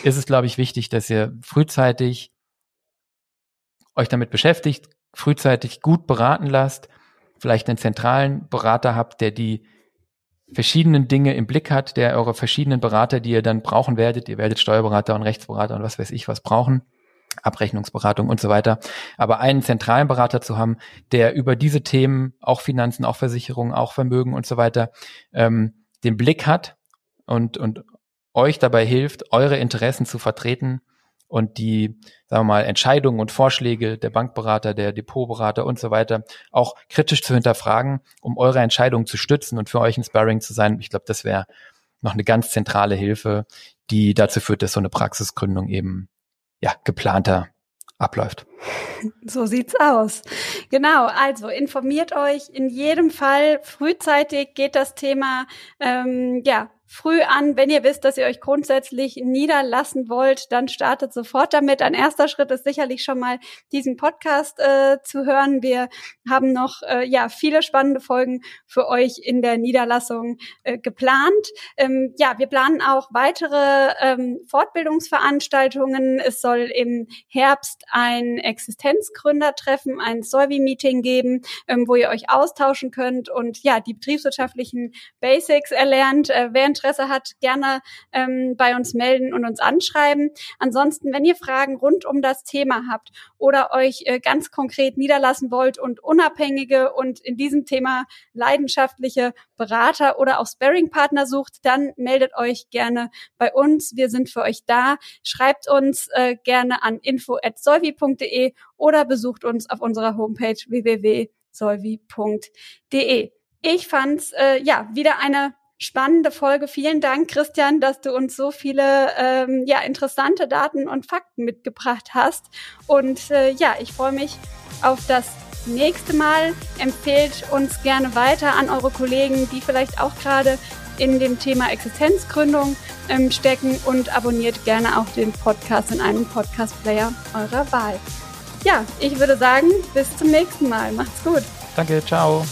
[SPEAKER 2] ist es, glaube ich, wichtig, dass ihr frühzeitig euch damit beschäftigt, frühzeitig gut beraten lasst, vielleicht einen zentralen Berater habt, der die verschiedenen Dinge im Blick hat, der eure verschiedenen Berater, die ihr dann brauchen werdet, ihr werdet Steuerberater und Rechtsberater und was weiß ich was brauchen, Abrechnungsberatung und so weiter, aber einen zentralen Berater zu haben, der über diese Themen, auch Finanzen, auch Versicherungen, auch Vermögen und so weiter, ähm, den Blick hat und, und euch dabei hilft, eure Interessen zu vertreten und die, sagen wir mal, Entscheidungen und Vorschläge der Bankberater, der Depotberater und so weiter auch kritisch zu hinterfragen, um eure Entscheidungen zu stützen und für euch ein Sparring zu sein. Ich glaube, das wäre noch eine ganz zentrale Hilfe, die dazu führt, dass so eine Praxisgründung eben ja geplanter abläuft.
[SPEAKER 1] So sieht's aus. Genau, also informiert euch in jedem Fall frühzeitig geht das Thema ähm, ja früh an. Wenn ihr wisst, dass ihr euch grundsätzlich niederlassen wollt, dann startet sofort damit. Ein erster Schritt ist sicherlich schon mal diesen Podcast äh, zu hören. Wir haben noch äh, ja viele spannende Folgen für euch in der Niederlassung äh, geplant. Ähm, ja, wir planen auch weitere ähm, Fortbildungsveranstaltungen. Es soll im Herbst ein Existenzgründertreffen, ein Solvi-Meeting geben, ähm, wo ihr euch austauschen könnt und ja die betriebswirtschaftlichen Basics erlernt. Äh, während Interesse hat, gerne ähm, bei uns melden und uns anschreiben. Ansonsten, wenn ihr Fragen rund um das Thema habt oder euch äh, ganz konkret niederlassen wollt und unabhängige und in diesem Thema leidenschaftliche Berater oder auch Sparring-Partner sucht, dann meldet euch gerne bei uns. Wir sind für euch da. Schreibt uns äh, gerne an info@solvi.de oder besucht uns auf unserer Homepage www.solvi.de. Ich fand's äh, ja wieder eine spannende Folge. Vielen Dank, Christian, dass du uns so viele ähm, ja, interessante Daten und Fakten mitgebracht hast. Und äh, ja, ich freue mich auf das nächste Mal. Empfehlt uns gerne weiter an eure Kollegen, die vielleicht auch gerade in dem Thema Existenzgründung ähm, stecken und abonniert gerne auch den Podcast in einem Podcast-Player eurer Wahl. Ja, ich würde sagen, bis zum nächsten Mal. Macht's gut.
[SPEAKER 2] Danke, ciao.